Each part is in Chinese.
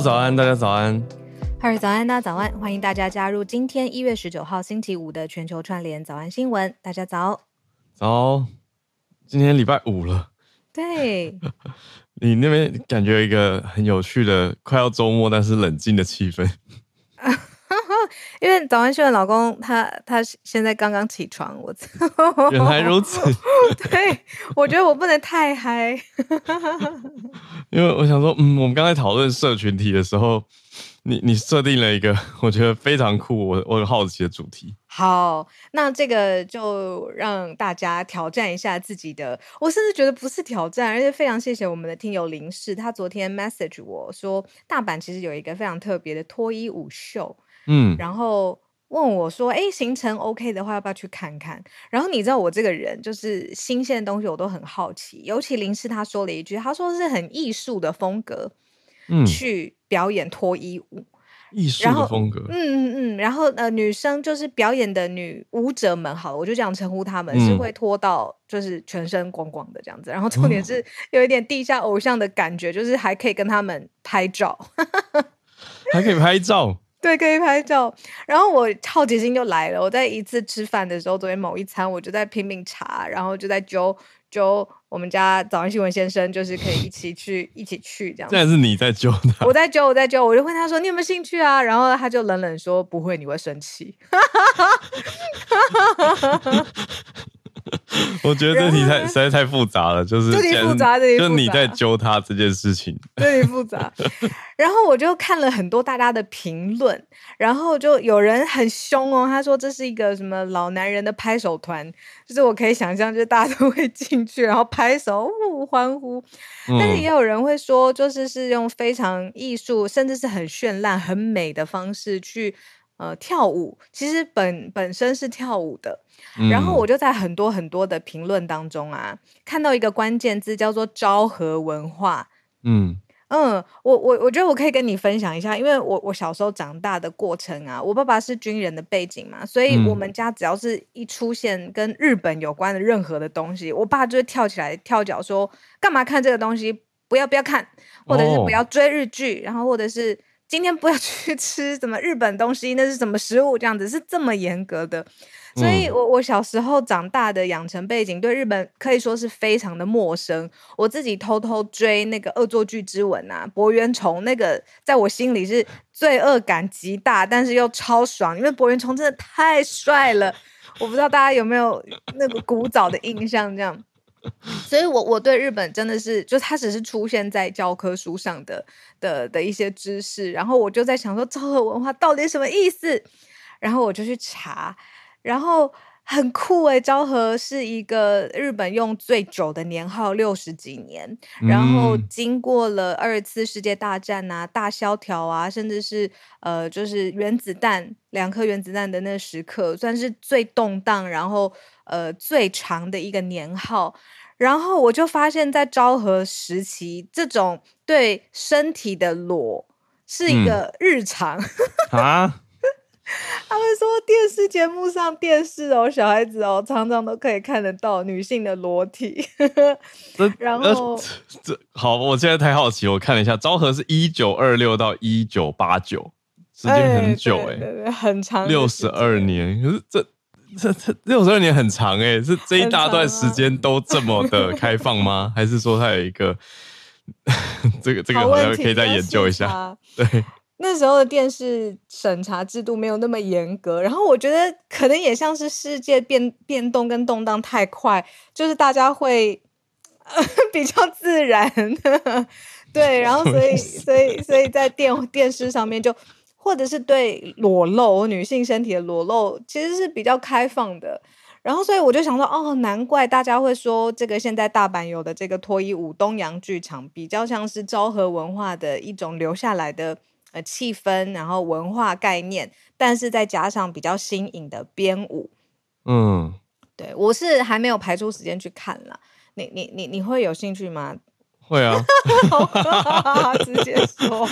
早安，大家早安。哈尔早安，大家早安，欢迎大家加入今天一月十九号星期五的全球串联早安新闻。大家早。早，今天礼拜五了。对。你那边感觉一个很有趣的快要周末，但是冷静的气氛。因为早安秀的老公他他现在刚刚起床，我 原来如此。对，我觉得我不能太嗨，因为我想说，嗯，我们刚才讨论社群体的时候，你你设定了一个我觉得非常酷，我我很好奇的主题。好，那这个就让大家挑战一下自己的，我甚至觉得不是挑战，而且非常谢谢我们的听友林氏，他昨天 message 我说，大阪其实有一个非常特别的脱衣舞秀。嗯，然后问我说：“哎，行程 OK 的话，要不要去看看？”然后你知道我这个人就是新鲜的东西我都很好奇，尤其林氏他说了一句，他说是很艺术的风格，嗯，去表演脱衣舞，艺术的风格，嗯嗯嗯，然后呃，女生就是表演的女舞者们，好了，我就这样称呼她们，嗯、是会脱到就是全身光光的这样子，然后重点是有一点地下偶像的感觉，就是还可以跟他们拍照，还可以拍照。对，可以拍照。然后我好奇心就来了。我在一次吃饭的时候，昨天某一餐，我就在拼命查，然后就在揪揪我们家早安新闻先生，就是可以一起去，一起去这样。现在是你在揪他，我在揪，我在揪，我就问他说：“你有没有兴趣啊？”然后他就冷冷说：“不会，你会生气。” 我觉得这题太实在太复杂了，就是这题复杂，就你在揪他这件事情，这题复杂。然后我就看了很多大家的评论，然后就有人很凶哦，他说这是一个什么老男人的拍手团，就是我可以想象，就是大家都会进去，然后拍手呜欢呼。但是也有人会说，就是是用非常艺术，甚至是很绚烂、很美的方式去。呃，跳舞其实本本身是跳舞的，嗯，然后我就在很多很多的评论当中啊，看到一个关键字叫做“昭和文化”。嗯嗯，我我我觉得我可以跟你分享一下，因为我我小时候长大的过程啊，我爸爸是军人的背景嘛，所以我们家只要是一出现跟日本有关的任何的东西，我爸就会跳起来跳脚说：“干嘛看这个东西？不要不要看，或者是不要追日剧，哦，然后或者是。”今天不要 去吃什么日本东西，那是什么食物？这样子是这么严格的，所以我我小时候长大的养成背景对日本可以说是非常的陌生。我自己偷偷追那个《恶作剧之吻》啊，柏原虫那个在我心里是罪恶感极大，但是又超爽，因为柏原虫真的太帅了。我不知道大家有没有那个古早的印象，这样。所以我，我我对日本真的是，就它只是出现在教科书上的的的一些知识，然后我就在想说，昭和文化到底什么意思？然后我就去查，然后很酷诶，昭和是一个日本用最久的年号，六十几年，然后经过了二次世界大战啊、大萧条啊，甚至是呃，就是原子弹两颗原子弹的那时刻，算是最动荡，然后呃最长的一个年号。然后我就发现，在昭和时期，这种对身体的裸是一个日常、嗯、啊。他们说电视节目上电视哦，小孩子哦，常常都可以看得到女性的裸体。然后这，好，我现在太好奇，我看了一下，昭和是一九二六到一九八九，时间很久哎、欸，很长，六十二年。可是这。这这六十二年很长哎、欸，是这一大段时间都这么的 开放吗？还是说它有一个这个这个好像可以再研究一下。对，那时候的电视审查制度没有那么严格，然后我觉得可能也像是世界变变动跟动荡太快，就是大家会、呃、比较自然，对，然后所以所以所以在电电视上面就或者是对裸露女性身体的裸露其实是比较开放的。然后，所以我就想说，哦，难怪大家会说这个现在大阪有的这个脱衣舞东洋剧场比较像是昭和文化的一种留下来的呃气氛，然后文化概念，但是再加上比较新颖的编舞。嗯，对，我是还没有排出时间去看了。你你你你会有兴趣吗？会啊，直接说，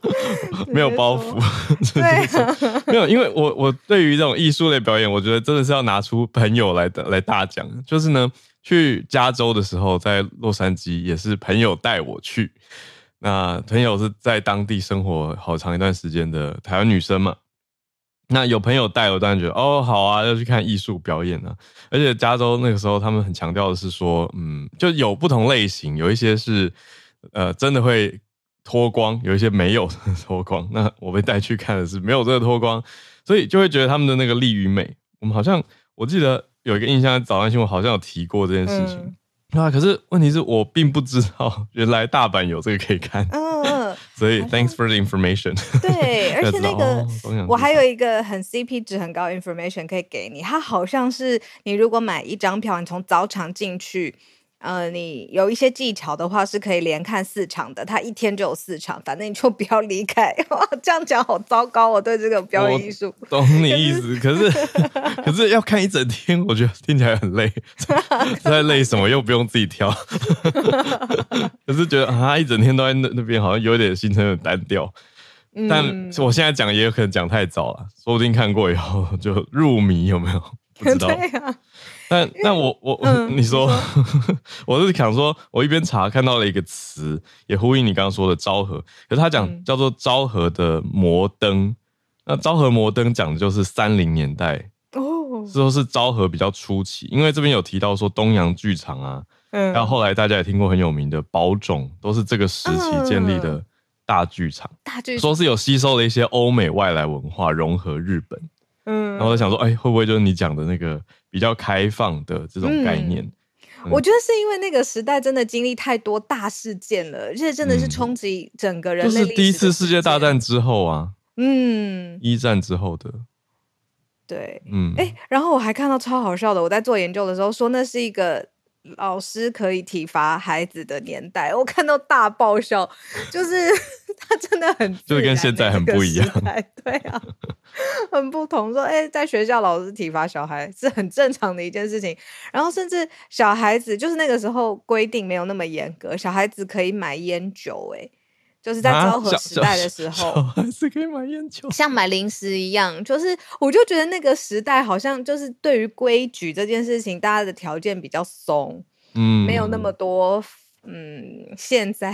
没有包袱，对，没有，因为我我对于这种艺术类表演，我觉得真的是要拿出朋友来的来大奖。就是呢，去加州的时候，在洛杉矶也是朋友带我去，那朋友是在当地生活好长一段时间的台湾女生嘛。那有朋友带我，当然觉得哦，好啊，要去看艺术表演啊。而且加州那个时候，他们很强调的是说，嗯，就有不同类型，有一些是呃真的会脱光，有一些没有脱光。那我被带去看的是没有这个脱光，所以就会觉得他们的那个力与美。我们好像我记得有一个印象，早安新闻好像有提过这件事情。啊！可是问题是我并不知道，原来大阪有这个可以看。嗯，所以 thanks for the information。对，而且那个、哦、我还有一个很 CP 值很高的 information 可以给你，它好像是你如果买一张票，你从早场进去。呃，你有一些技巧的话是可以连看四场的，他一天就有四场，反正你就 不要离开。哇，这样讲好糟糕，我对这个表演艺术。懂你意思，可是 可是要看一整天，我觉得听起来很累。在累什么？又不用自己挑。可是觉得啊，一整天都在那那边，好像有点行程很单调。嗯、但我现在讲也有可能讲太早了，说不定看过以后就入迷，有没有？不知道。对啊但但我我、嗯、你说，说 我是想说，我一边查看到了一个词，也呼应你刚刚说的昭和。可是他讲叫做昭和的摩登，嗯、那昭和摩登讲的就是三零年代哦，说是昭和比较初期。因为这边有提到说东洋剧场啊，嗯，然后后来大家也听过很有名的宝冢，都是这个时期建立的大剧场。大剧场说是有吸收了一些欧美外来文化，融合日本。嗯，然后我想说，哎，会不会就是你讲的那个？比较开放的这种概念，我觉得是因为那个时代真的经历太多大事件了，而且真的是冲击整个人类、嗯。就是第一次世界大战之后啊，嗯，一战之后的，对，嗯，哎，然后我还看到超好笑的，我在做研究的时候说那是一个。老师可以体罚孩子的年代，我看到大爆笑，就是 他真的很，就是跟现在很不一样，对啊，很不同。说，哎、欸，在学校老师体罚小孩是很正常的一件事情，然后甚至小孩子就是那个时候规定没有那么严格，小孩子可以买烟酒、欸，哎。就是在昭和时代的时候，还是可以买烟酒，像买零食一样。就是，我就觉得那个时代好像就是对于规矩这件事情，大家的条件比较松，嗯，没有那么多，嗯，现在，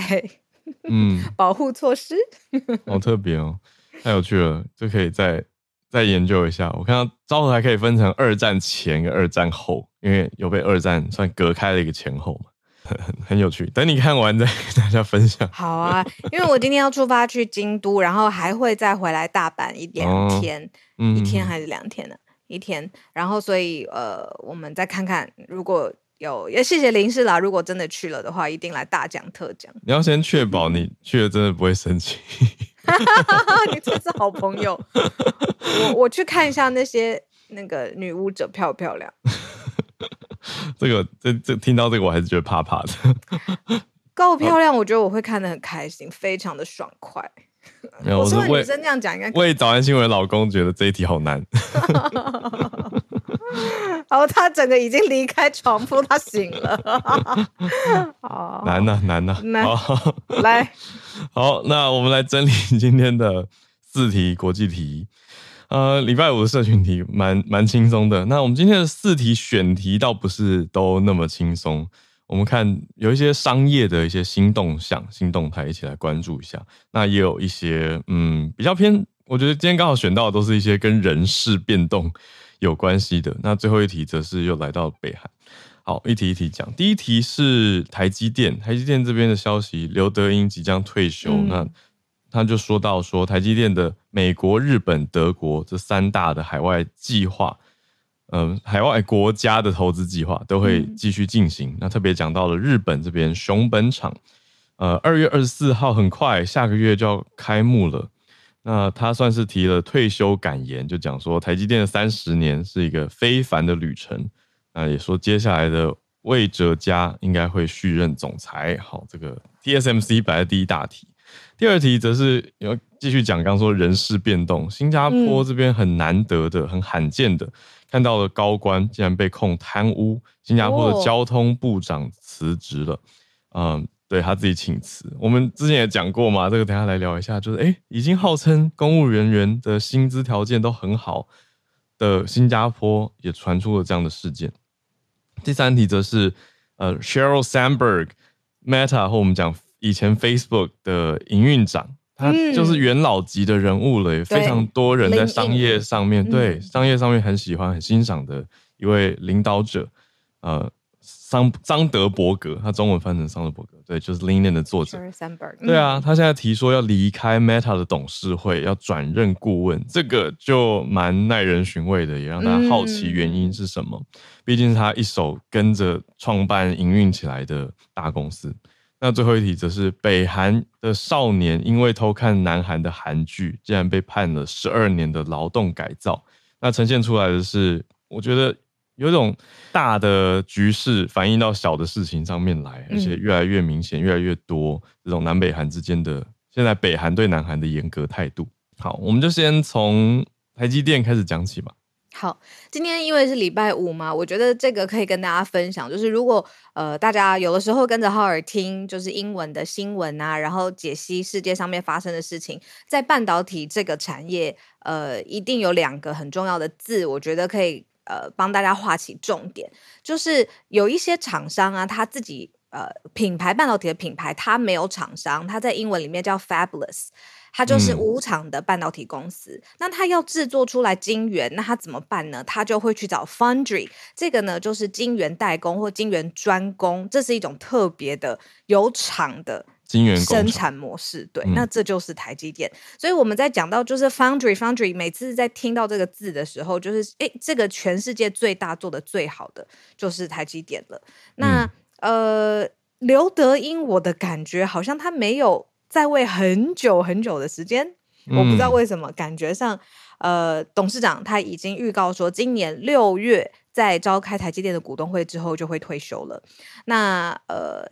嗯，保护措施，好特别哦，太有趣了，就可以再再研究一下。我看到昭和还可以分成二战前跟二战后，因为有被二战算隔开了一个前后嘛。很很有趣，等你看完再跟大家分享。好啊，因为我今天要出发去京都，然后还会再回来大阪一两天，哦嗯、一天还是两天呢？一天，然后所以呃，我们再看看，如果有也谢谢林氏啦，如果真的去了的话，一定来大讲特讲。你要先确保你去了真的不会生气。你真是好朋友。我我去看一下那些那个女巫者漂不漂亮。这个这这听到这个我还是觉得怕怕的。够漂亮，我觉得我会看得很开心，非常的爽快。没有，我是为女生这样讲，应该为早安新闻的老公觉得这一题好难。然后他整个已经离开床铺，他醒了。好难呐、啊，难呐、啊，难好来，好，那我们来整理今天的四题国际题。呃，礼拜五的社群题蛮蛮轻松的。那我们今天的四题选题倒不是都那么轻松。我们看有一些商业的一些新动向、新动态，一起来关注一下。那也有一些嗯比较偏，我觉得今天刚好选到的都是一些跟人事变动有关系的。那最后一题则是又来到北韩。好，一题一题讲。第一题是台积电，台积电这边的消息，刘德英即将退休。嗯、那他就说到说，台积电的美国、日本、德国这三大的海外计划，嗯、呃，海外国家的投资计划都会继续进行。嗯、那特别讲到了日本这边熊本厂，呃，二月二十四号很快下个月就要开幕了。那他算是提了退休感言，就讲说台积电的三十年是一个非凡的旅程。那也说接下来的魏哲家应该会续任总裁。好，这个 TSMC 摆在第一大题。第二题则是要继续讲，刚刚说人事变动，新加坡这边很难得的、很罕见的看到了高官竟然被控贪污，新加坡的交通部长辞职了。嗯。对他自己请辞，我们之前也讲过嘛，这个等下来聊一下。就是哎，已经号称公务人员的薪资条件都很好的新加坡，也传出了这样的事件。第三题则是呃，Sheryl Sandberg，Meta 和我们讲以前 Facebook 的营运长，他就是元老级的人物了，也非常多人在商业上面对商业上面很喜欢、很欣赏的一位领导者，呃。桑桑德伯格，他中文翻成桑德伯格，对，就是 LinkedIn 的作者。对啊，他现在提说要离开 Meta 的董事会，要转任顾问，这个就蛮耐人寻味的，也让大家好奇原因是什么。毕竟是他一手跟着创办营运起来的大公司。那最后一题则是北韩的少年因为偷看南韩的韩剧，竟然被判了十二年的劳动改造。那呈现出来的是，我觉得。有一种大的局势反映到小的事情上面来，而且越来越明显，越来越多这种南北韩之间的现在北韩对南韩的严格态度。好，我们就先从台积电开始讲起吧。好，今天因为是礼拜五嘛，我觉得这个可以跟大家分享，就是如果呃大家有的时候跟着浩尔听，就是英文的新闻啊，然后解析世界上面发生的事情，在半导体这个产业，呃，一定有两个很重要的字，我觉得可以。呃，帮大家画起重点，就是有一些厂商啊，他自己呃品牌半导体的品牌，他没有厂商，他在英文里面叫 Fabulous 他就是无厂的半导体公司。嗯、那它要制作出来晶圆，那它怎么办呢？它就会去找 Foundry，这个呢就是晶圆代工或晶圆专攻，这是一种特别的有厂的。晶圆生产模式，对，嗯、那这就是台积电。所以我们在讲到就是 foundry foundry，每次在听到这个字的时候，就是诶，这个全世界最大做的最好的就是台积电了。那、嗯、呃，刘德英，我的感觉好像他没有在位很久很久的时间，嗯、我不知道为什么，感觉上呃，董事长他已经预告说，今年六月在召开台积电的股东会之后就会退休了。那呃。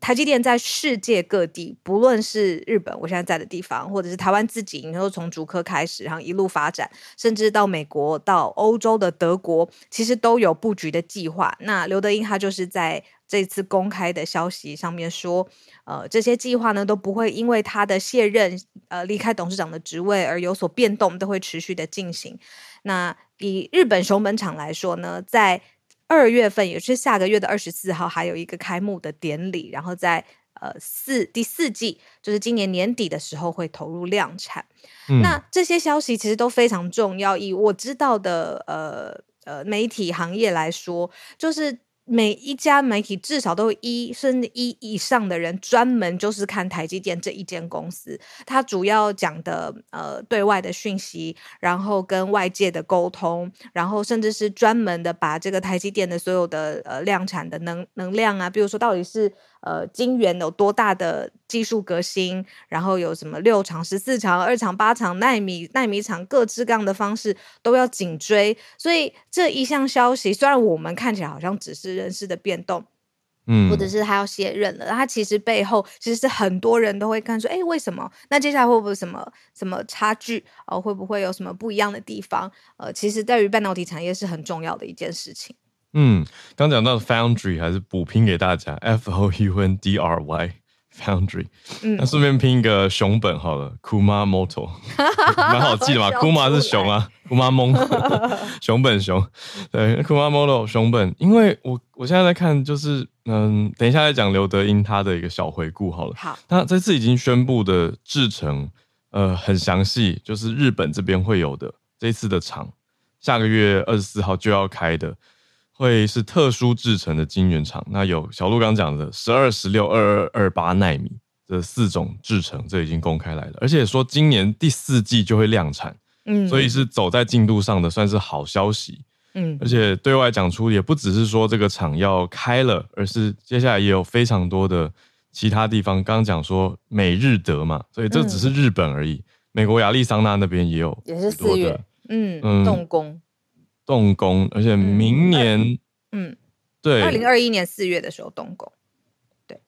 台积电在世界各地，不论是日本，我现在在的地方，或者是台湾自己，然后从竹科开始，然后一路发展，甚至到美国、到欧洲的德国，其实都有布局的计划。那刘德英他就是在这次公开的消息上面说，呃，这些计划呢都不会因为他的卸任，呃，离开董事长的职位而有所变动，都会持续的进行。那以日本熊本厂来说呢，在二月份也是下个月的二十四号，还有一个开幕的典礼，然后在呃四第四季，就是今年年底的时候会投入量产。嗯、那这些消息其实都非常重要，以我知道的呃呃媒体行业来说，就是。每一家媒体至少都有一甚至一以上的人专门就是看台积电这一间公司，它主要讲的呃对外的讯息，然后跟外界的沟通，然后甚至是专门的把这个台积电的所有的呃量产的能能量啊，比如说到底是。呃，晶圆有多大的技术革新？然后有什么六厂、十四厂、二厂、八厂、纳米、纳米厂，各式各样的方式都要紧追。所以这一项消息，虽然我们看起来好像只是人事的变动，嗯，或者是他要卸任了，他其实背后其实是很多人都会看说，哎，为什么？那接下来会不会什么什么差距？呃，会不会有什么不一样的地方？呃，其实在于半导体产业是很重要的一件事情。嗯，刚讲到 Foundry 还是补拼给大家，F O U N D R Y Foundry。嗯，那顺便拼一个熊本好了，Kumamoto，蛮好记的嘛。Kuma 是熊啊，Kumamoto 熊本熊，对，Kumamoto 熊本。因为我我现在在看，就是嗯，等一下再讲刘德英他的一个小回顾好了。好，那这次已经宣布的制程，呃，很详细，就是日本这边会有的这一次的厂，下个月二十四号就要开的。会是特殊制成的晶圆厂。那有小鹿刚讲的十二、十六、二二、二八奈米这四种制成，这已经公开来了，而且说今年第四季就会量产，嗯，所以是走在进度上的，算是好消息。嗯，而且对外讲出也不只是说这个厂要开了，而是接下来也有非常多的其他地方。刚刚讲说美日德嘛，所以这只是日本而已。嗯、美国亚利桑那那边也有，也是四月，嗯嗯，动工，动工，而且明年，嗯，嗯对，二零二一年四月的时候动工，对，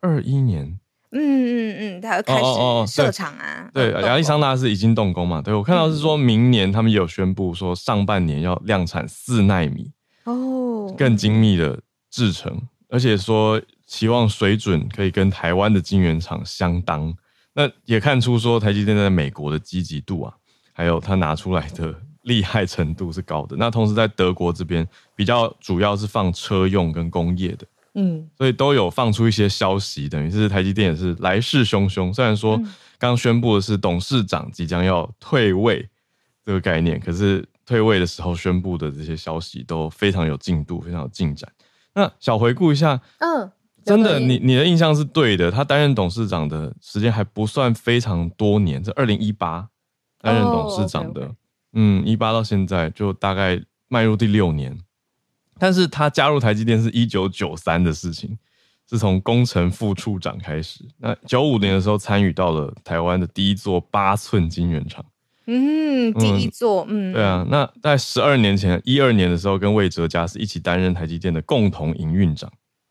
二一年。嗯嗯嗯，他要开始设厂啊。对，亚利桑那是已经动工嘛？对，我看到是说明年他们也有宣布说上半年要量产四纳米哦，更精密的制成，而且说期望水准可以跟台湾的晶圆厂相当。那也看出说台积电在美国的积极度啊，还有他拿出来的厉害程度是高的。那同时在德国这边比较主要是放车用跟工业的。嗯，所以都有放出一些消息，等于是台积电也是来势汹汹。虽然说刚宣布的是董事长即将要退位这个概念，可是退位的时候宣布的这些消息都非常有进度，非常有进展。那小回顾一下，嗯，真的，你你的印象是对的。他担任董事长的时间还不算非常多年，是二零一八担任董事长的，哦、okay, okay. 嗯，一八到现在就大概迈入第六年。但是他加入台积电是一九九三的事情，是从工程副处长开始。那九五年的时候参与到了台湾的第一座八寸晶圆厂，嗯，第一座，嗯，对啊。那在十二年前，一二年的时候，跟魏哲家是一起担任台积电的共同营运长。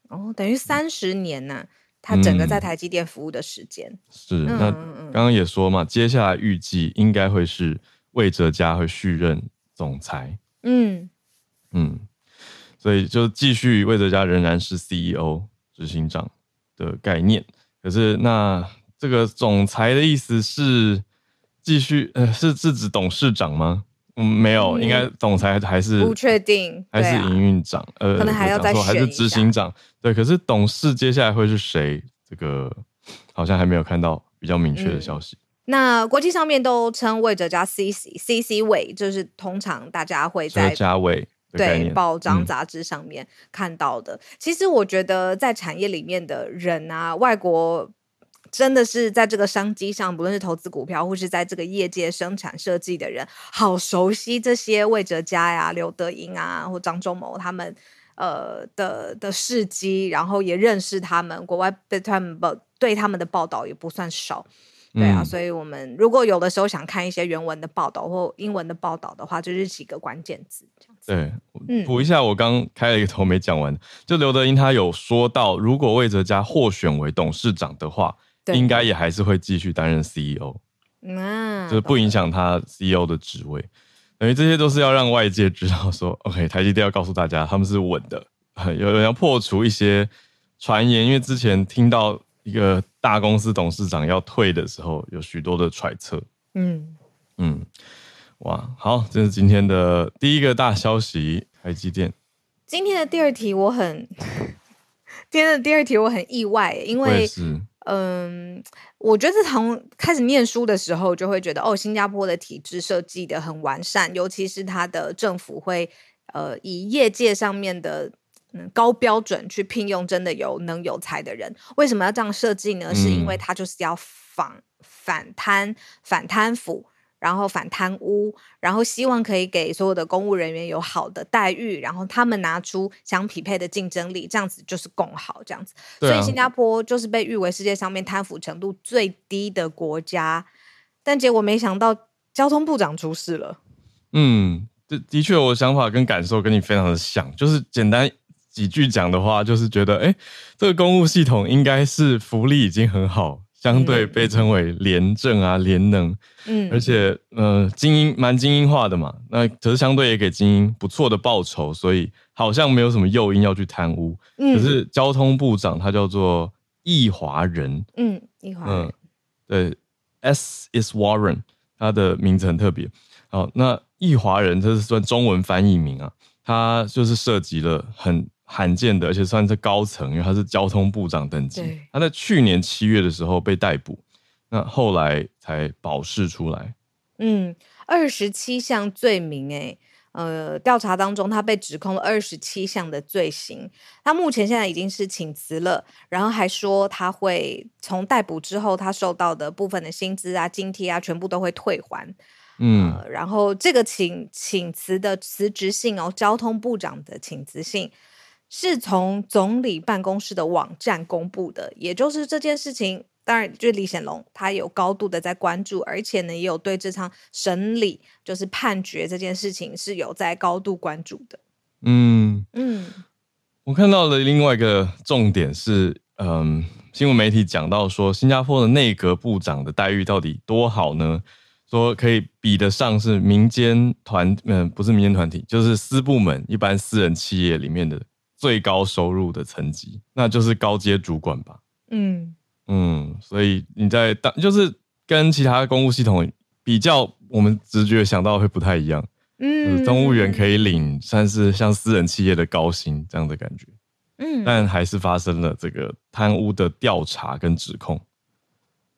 哦，等于三十年呢、啊，他整个在台积电服务的时间、嗯、是。那刚刚也说嘛，接下来预计应该会是魏哲家会续任总裁。嗯嗯。所以就继续魏哲家仍然是 CEO 执行长的概念，可是那这个总裁的意思是继续呃是是指董事长吗？嗯，没有，应该总裁还是不确定，还是营运长，呃，可能还要再选，还是执行长？对，可是董事接下来会是谁？这个好像还没有看到比较明确的消息。嗯、那国际上面都称魏哲家 CC CC 魏，就是通常大家会在家魏。对，报章杂志上面看到的。嗯，其实我觉得在产业里面的人啊，外国真的是在这个商机上，不论是投资股票，或是在这个业界生产设计的人，好熟悉这些魏哲家呀、刘德英啊，或张忠谋他们呃的的事迹，然后也认识他们，国外对他们报对他们的报道也不算少。对啊，所以我们如果有的时候想看一些原文的报道或英文的报道的话，就是几个关键字这样子。对，嗯，补一下，我刚开了一个头没讲完，就刘德英他有说到，如果魏哲家获选为董事长的话，应该也还是会继续担任 CEO，嗯，就是不影响他 CEO 的职位。等于这些都是要让外界知道说，OK，台积电要告诉大家他们是稳的，有人要破除一些传言，因为之前听到。一个大公司董事长要退的时候，有许多的揣测。嗯嗯，哇，好，这是今天的第一个大消息，台积电。今天的第二题我很，今天的第二题我很意外，因为嗯，我觉得从开始念书的时候就会觉得，哦，新加坡的体制设计的很完善，尤其是它的政府会呃以业界上面的。嗯，高标准去聘用真的有能有才的人，为什么要这样设计呢？嗯、是因为他就是要反反贪、反贪腐，然后反贪污，然后希望可以给所有的公务人员有好的待遇，然后他们拿出相匹配的竞争力，这样子就是共好，这样子。啊、所以新加坡就是被誉为世界上面贪腐程度最低的国家，但结果没想到交通部长出事了。嗯，的的确，我的想法跟感受跟你非常的像，就是简单。几句讲的话，就是觉得，哎、欸，这个公务系统应该是福利已经很好，相对被称为廉政啊、廉能，嗯，而且，呃，精英蛮精英化的嘛，那可是相对也给精英不错的报酬，所以好像没有什么诱因要去贪污。嗯，可是交通部长他叫做易华人，嗯，易华仁，对，S is Warren，他的名字很特别。好，那易华人这是算中文翻译名啊，他就是涉及了很。罕见的，而且算是高层，因为他是交通部长等级。他在去年七月的时候被逮捕，那后来才保释出来。嗯，二十七项罪名，哎，呃，调查当中他被指控了二十七项的罪行，他目前现在已经是请辞了，然后还说他会从逮捕之后他受到的部分的薪资啊、津贴啊，全部都会退还。嗯、呃，然后这个请请辞的辞职信哦，交通部长的请辞信是从总理办公室的网站公布的，也就是这件事情，当然就是李显龙他有高度的在关注，而且呢也有对这场审理就是判决这件事情是有在高度关注的。嗯嗯，我看到了另外一个重点是，嗯，新闻媒体讲到说，新加坡的内阁部长的待遇到底多好呢？说可以比得上是民间团，嗯，不是民间团体，就是私部门一般私人企业里面的最高收入的层级，那就是高阶主管吧。嗯嗯，所以你在当就是跟其他公务系统比较，我们直觉想到会不太一样。嗯，公务员可以领算是像私人企业的高薪这样的感觉。嗯，但还是发生了这个贪污的调查跟指控。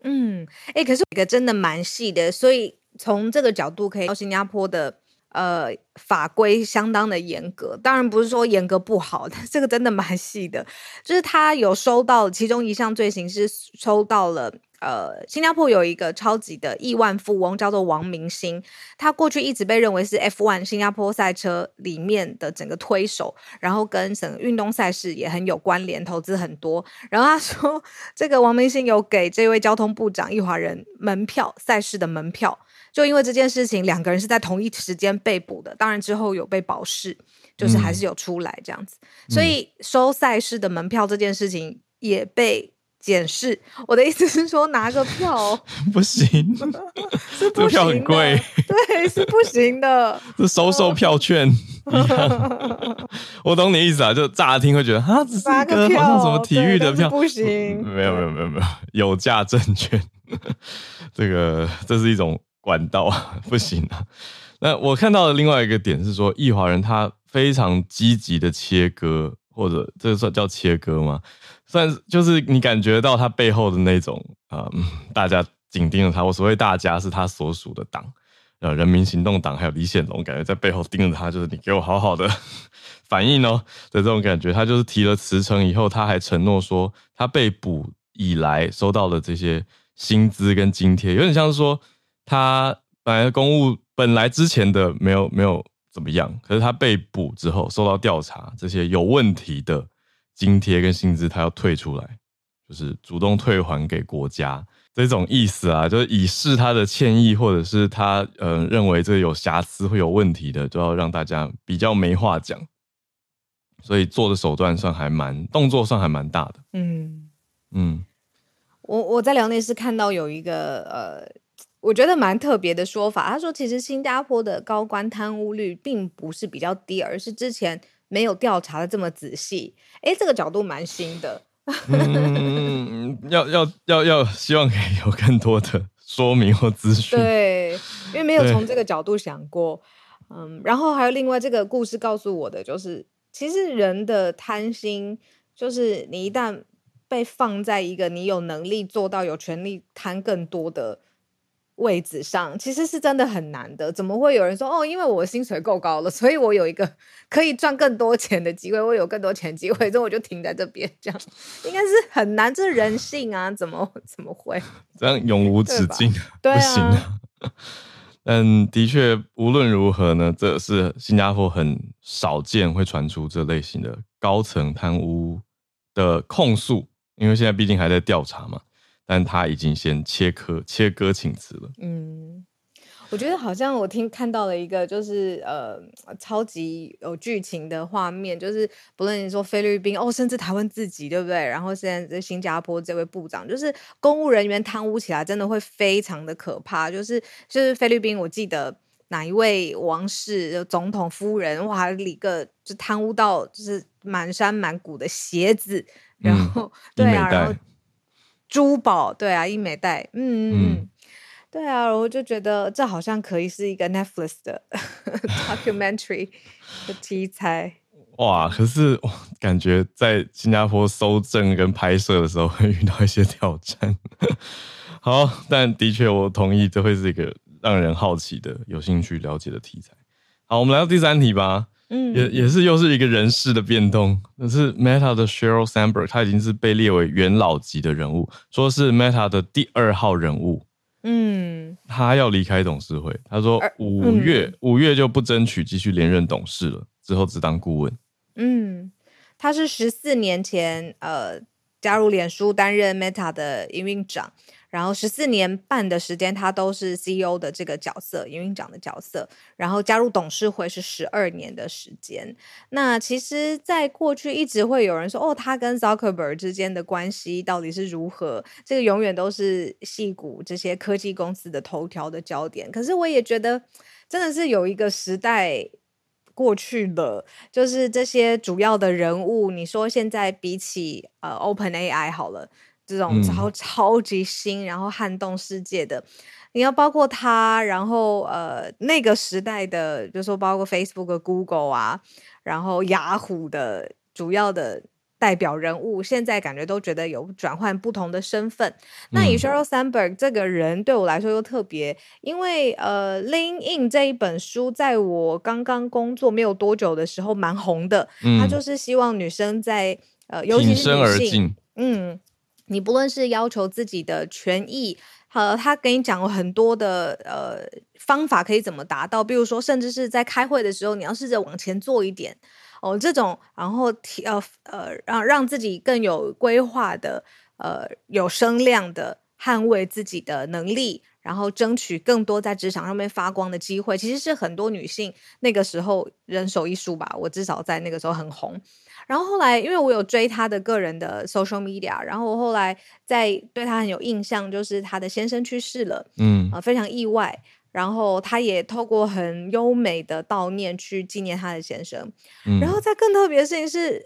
嗯，哎、欸，可是这个真的蛮细的，所以从这个角度可以到新加坡的呃法规相当的严格。当然不是说严格不好，但这个真的蛮细的，就是他有收到其中一项罪行是收到了。呃，新加坡有一个超级的亿万富翁，叫做王明星。他过去一直被认为是 F1 新加坡赛车里面的整个推手，然后跟整个运动赛事也很有关联，投资很多。然后他说，这个王明星有给这位交通部长易华人门票，赛事的门票。就因为这件事情，两个人是在同一时间被捕的。当然之后有被保释，就是还是有出来这样子。嗯、所以收赛事的门票这件事情也被。检视，我的意思是说，拿个票 不行，是不行票很贵，对，是不行的。是收售票券我懂你意思啊，就乍听会觉得啊，只是一个好像什么体育的票，不行。没有没有没有没有，有价证券，这个这是一种管道，不行啊。那我看到的另外一个点是说，易华人他非常积极的切割，或者这个算叫切割吗？算就是你感觉到他背后的那种啊、大家紧盯着他。我所谓大家是他所属的党，呃，人民行动党还有李显龙，感觉在背后盯着他，就是你给我好好的 反应哦的这种感觉。他就是提了辞呈以后，他还承诺说，他被捕以来收到的这些薪资跟津贴，有点像是说他本来公务本来之前的没有没有怎么样，可是他被捕之后受到调查，这些有问题的。津贴跟薪资，他要退出来，就是主动退还给国家这种意思啊，就是以示他的歉意，或者是他呃认为这有瑕疵会有问题的，都要让大家比较没话讲。所以做的手段算还蛮，动作算还蛮大的。嗯嗯，我我在辽内是看到有一个呃，我觉得蛮特别的说法，他说其实新加坡的高官贪污率并不是比较低，而是之前。没有调查的这么仔细，哎，这个角度蛮新的。嗯，要要要要，希望可以有更多的说明或资讯。对，因为没有从这个角度想过。嗯，然后还有另外这个故事告诉我的，就是其实人的贪心，就是你一旦被放在一个你有能力做到、有权利贪更多的。位置上其实是真的很难的，怎么会有人说哦？因为我薪水够高了，所以我有一个可以赚更多钱的机会，我有更多钱机会，所以我就停在这边，这样应该是很难，这是人性啊，怎么怎么会 这样永无止境？对啊，不行啊。嗯，的确，无论如何呢，这是新加坡很少见会传出这类型的高层贪污的控诉，因为现在毕竟还在调查嘛。但他已经先切割切割请辞了。嗯，我觉得好像我听看到了一个，就是呃，超级有剧情的画面，就是不论你说菲律宾哦，甚至台湾自己，对不对？然后现在在新加坡这位部长，就是公务人员贪污起来真的会非常的可怕。就是就是菲律宾，我记得哪一位王室总统夫人哇，里个就贪污到就是满山满谷的鞋子，然后、嗯、对啊，然后。珠宝对啊，医美袋，嗯嗯，对啊，我就觉得这好像可以是一个 Netflix 的 documentary 的题材。哇，可是感觉在新加坡搜证跟拍摄的时候会遇到一些挑战。好，但的确我同意，这会是一个让人好奇的、有兴趣了解的题材。好，我们来到第三题吧。嗯，也也是又是一个人事的变动。那是 Meta 的 Sheryl Sandberg，他已经是被列为元老级的人物，说是 Meta 的第二号人物。嗯，他要离开董事会。他说五月五、嗯、月就不争取继续连任董事了，之后只当顾问。嗯，他是十四年前呃加入脸书担任 Meta 的营运长。然后十四年半的时间，他都是 CEO 的这个角色，营运长的角色。然后加入董事会是十二年的时间。那其实，在过去一直会有人说，哦，他跟 Zuckerberg 之间的关系到底是如何？这个永远都是戏骨这些科技公司的头条的焦点。可是我也觉得，真的是有一个时代过去了，就是这些主要的人物，你说现在比起呃 OpenAI 好了。这种超超级新，然后撼动世界的，你要包括他，然后呃那个时代的，比如说包括 Facebook、Google 啊，然后雅虎的主要的代表人物，现在感觉都觉得有转换不同的身份。嗯、那以 Sheryl Sandberg 这个人对我来说又特别，因为呃《Lean In》这一本书在我刚刚工作没有多久的时候蛮红的，嗯、他就是希望女生在呃尤其是女性，嗯。你不论是要求自己的权益，呃，他给你讲了很多的呃方法可以怎么达到，比如说，甚至是在开会的时候，你要试着往前做一点哦，这种，然后提呃呃让让自己更有规划的，呃有声量的捍卫自己的能力，然后争取更多在职场上面发光的机会，其实是很多女性那个时候人手一书吧，我至少在那个时候很红。然后后来，因为我有追他的个人的 social media，然后我后来在对他很有印象，就是他的先生去世了，嗯，啊、呃，非常意外。然后他也透过很优美的悼念去纪念他的先生。嗯、然后在更特别的事情是，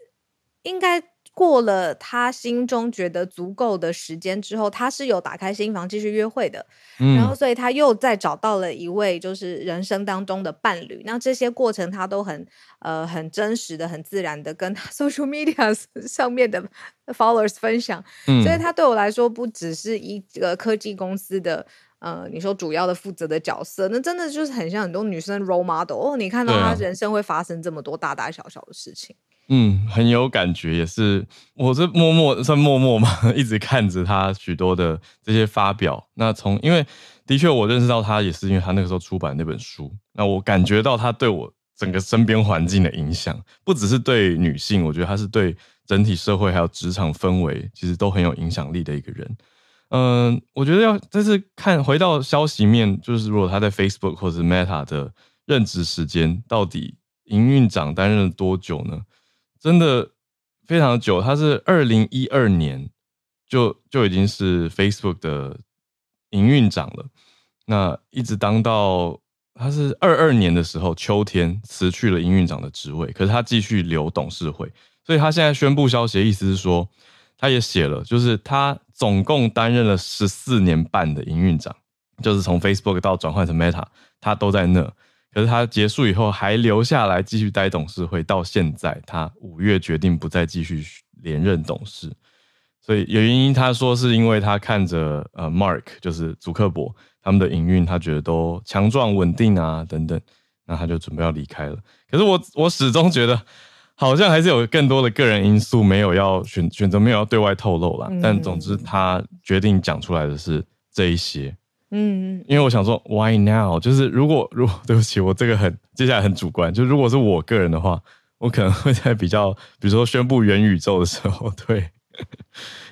应该。过了他心中觉得足够的时间之后，他是有打开心房继续约会的，嗯、然后所以他又再找到了一位就是人生当中的伴侣。那这些过程他都很呃很真实的、很自然的跟他 social media 上面的 followers 分享。嗯、所以他对我来说不只是一个科技公司的呃你说主要的负责的角色，那真的就是很像很多女生 role model 哦。你看到她人生会发生这么多大大小小的事情。嗯，很有感觉，也是我这默默算默默嘛，一直看着他许多的这些发表。那从因为的确我认识到他，也是因为他那个时候出版那本书。那我感觉到他对我整个身边环境的影响，不只是对女性，我觉得他是对整体社会还有职场氛围，其实都很有影响力的一个人。嗯，我觉得要但是看回到消息面，就是如果他在 Facebook 或者 Meta 的任职时间，到底营运长担任了多久呢？真的非常久，他是二零一二年就就已经是 Facebook 的营运长了，那一直当到他是二二年的时候秋天辞去了营运长的职位，可是他继续留董事会，所以他现在宣布消息的意思是说，他也写了，就是他总共担任了十四年半的营运长，就是从 Facebook 到转换成 Meta，他都在那。可是他结束以后还留下来继续待董事会，到现在他五月决定不再继续连任董事，所以有原因，他说是因为他看着呃 Mark 就是祖克伯他们的营运，他觉得都强壮稳定啊等等，那他就准备要离开了。可是我我始终觉得好像还是有更多的个人因素没有要选选择没有要对外透露啦，但总之他决定讲出来的是这一些。嗯，因为我想说，Why now？就是如果如果 对不起，我这个很接下来很主观，就如果是我个人的话，我可能会在比较，比如说宣布元宇宙的时候，对，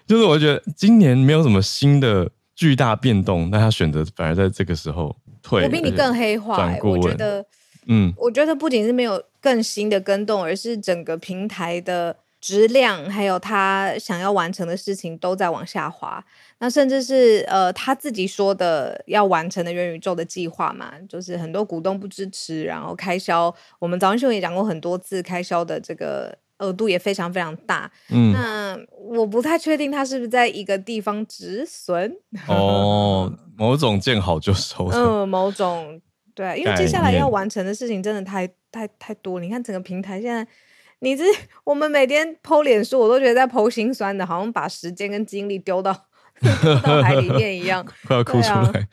就是我觉得今年没有什么新的巨大变动，那他选择反而在这个时候退，我比你更黑化、欸，我觉得，嗯，我觉得不仅是没有更新的更动，而是整个平台的。质量还有他想要完成的事情都在往下滑，那甚至是呃他自己说的要完成的元宇宙的计划嘛，就是很多股东不支持，然后开销，我们早上秀也讲过很多次，开销的这个额度也非常非常大。嗯，那我不太确定他是不是在一个地方止损哦，某种见好就收。嗯，某种对，因为接下来要完成的事情真的太太太多，你看整个平台现在。你这 我们每天 po 脸书，我都觉得在 po 心酸的，好像把时间跟精力丢到到海里面一样，快要哭出来。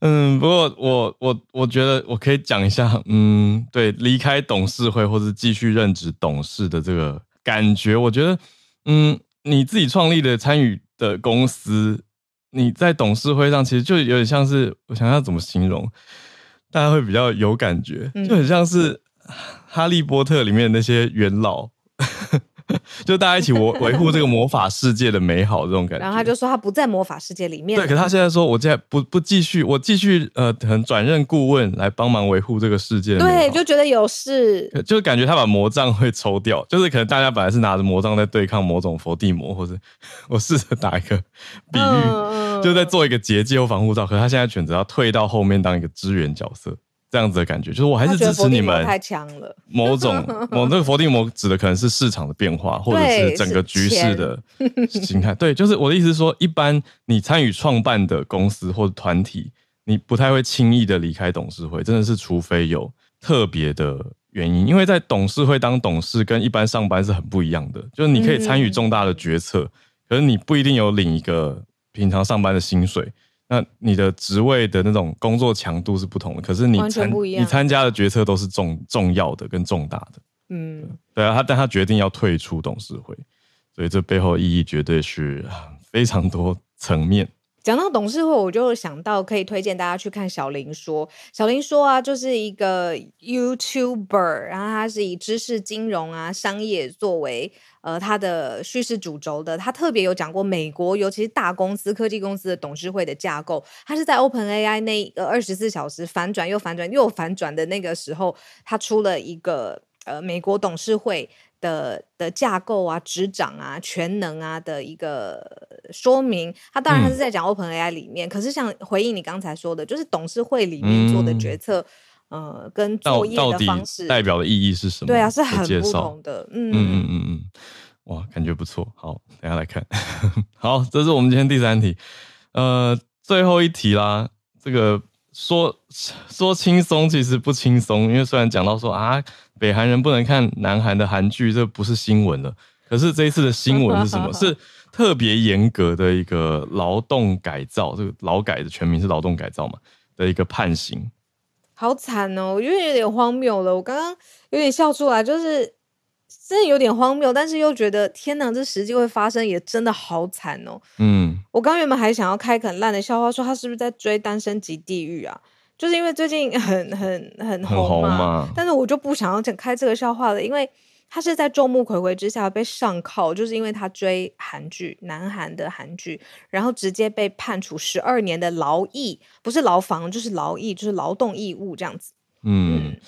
嗯、嗯，不过我我我觉得我可以讲一下，嗯，对，离开董事会或是继续任职董事的这个感觉，我觉得，嗯，你自己创立的参与的公司，你在董事会上其实就有点像是，我想要怎么形容，大家会比较有感觉，就很像是《哈利波特》里面那些元老。就大家一起维维护这个魔法世界的美好这种感觉。然后他就说他不在魔法世界里面。对，可是他现在说，我现在不不继续，我继续呃，很转任顾问来帮忙维护这个世界。对，就觉得有事，就感觉他把魔杖会抽掉，就是可能大家本来是拿着魔杖在对抗某种佛地魔，或者我试着打一个比喻，嗯、就在做一个结界或防护罩。可是他现在选择要退到后面当一个支援角色。这样子的感觉，就是我还是支持你们。太强了。某种，某那个佛地魔指的可能是市场的变化，或者是整个局势的形态。对，就是我的意思是说，一般你参与创办的公司或者团体，你不太会轻易的离开董事会，真的是除非有特别的原因。因为在董事会当董事跟一般上班是很不一样的，就是你可以参与重大的决策，可是你不一定有领一个平常上班的薪水。那你的职位的那种工作强度是不同的，可是你参你参加的决策都是重重要的跟重大的，嗯，对啊，他但他决定要退出董事会，所以这背后意义绝对是非常多层面。讲到董事会，我就想到可以推荐大家去看小林说。小林说啊，就是一个 YouTuber，然后他是以知识、金融啊、商业作为呃他的叙事主轴的。他特别有讲过美国，尤其是大公司、科技公司的董事会的架构。他是在 OpenAI 那个二十四小时反转又反转又反转的那个时候，他出了一个呃美国董事会。的的架构啊，执掌啊，全能啊的一个说明。他当然他是在讲 OpenAI 里面，嗯、可是像回应你刚才说的，就是董事会里面做的决策，嗯、呃，跟作业的方式代表的意义是什么？对啊，是很不同的。嗯嗯嗯嗯嗯，哇，感觉不错。好，等下来看。好，这是我们今天第三题，呃，最后一题啦。这个说说轻松，其实不轻松，因为虽然讲到说啊。北韩人不能看南韩的韩剧，这不是新闻了。可是这一次的新闻是什么？是特别严格的一个劳动改造，这个劳改的全名是劳动改造嘛的一个判刑。好惨哦！我觉得有点荒谬了。我刚刚有点笑出来，就是真的有点荒谬，但是又觉得天哪，这实际会发生，也真的好惨哦。嗯，我刚原本还想要开很烂的笑话，说他是不是在追《单身即地狱》啊？就是因为最近很很很红嘛，红嘛，但是我就不想要讲开这个笑话了，因为他是在众目睽睽之下被上铐，就是因为他追韩剧，南韩的韩剧，然后直接被判处十二年的劳役，不是牢房就是劳役，就是劳动义务这样子。嗯，嗯，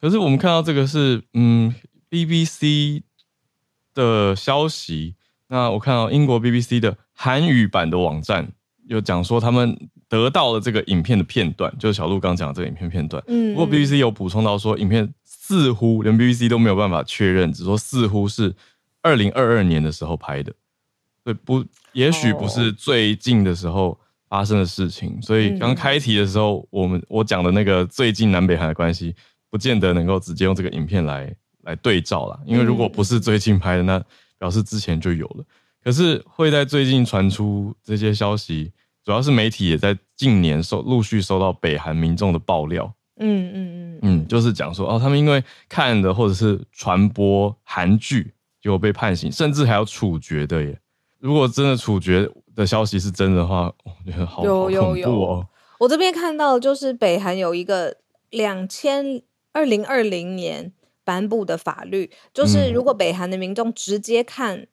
可是我们看到这个是嗯 BBC 的消息，那我看到英国 BBC 的韩语版的网站有讲说他们。得到了这个影片的片段，就是小鹿刚讲的这个影片片段。嗯，不过 BBC 有补充到说，影片似乎连 BBC 都没有办法确认，只说似乎是二零二二年的时候拍的，对，不，也许不是最近的时候发生的事情。所以刚开题的时候，我们我讲的那个最近南北韩的关系，不见得能够直接用这个影片来来对照啦，因为如果不是最近拍的，那表示之前就有了。可是会在最近传出这些消息。主要是媒体也在近年收陆续收到北韩民众的爆料，嗯嗯嗯嗯，就是讲说哦，他们因为看的或者是传播韩剧，结果被判刑，甚至还要处决的耶。如果真的处决的消息是真的话，我觉得好有有哦。我这边看到就是北韩有一个两千二零二零年颁布的法律，就是如果北韩的民众直接看。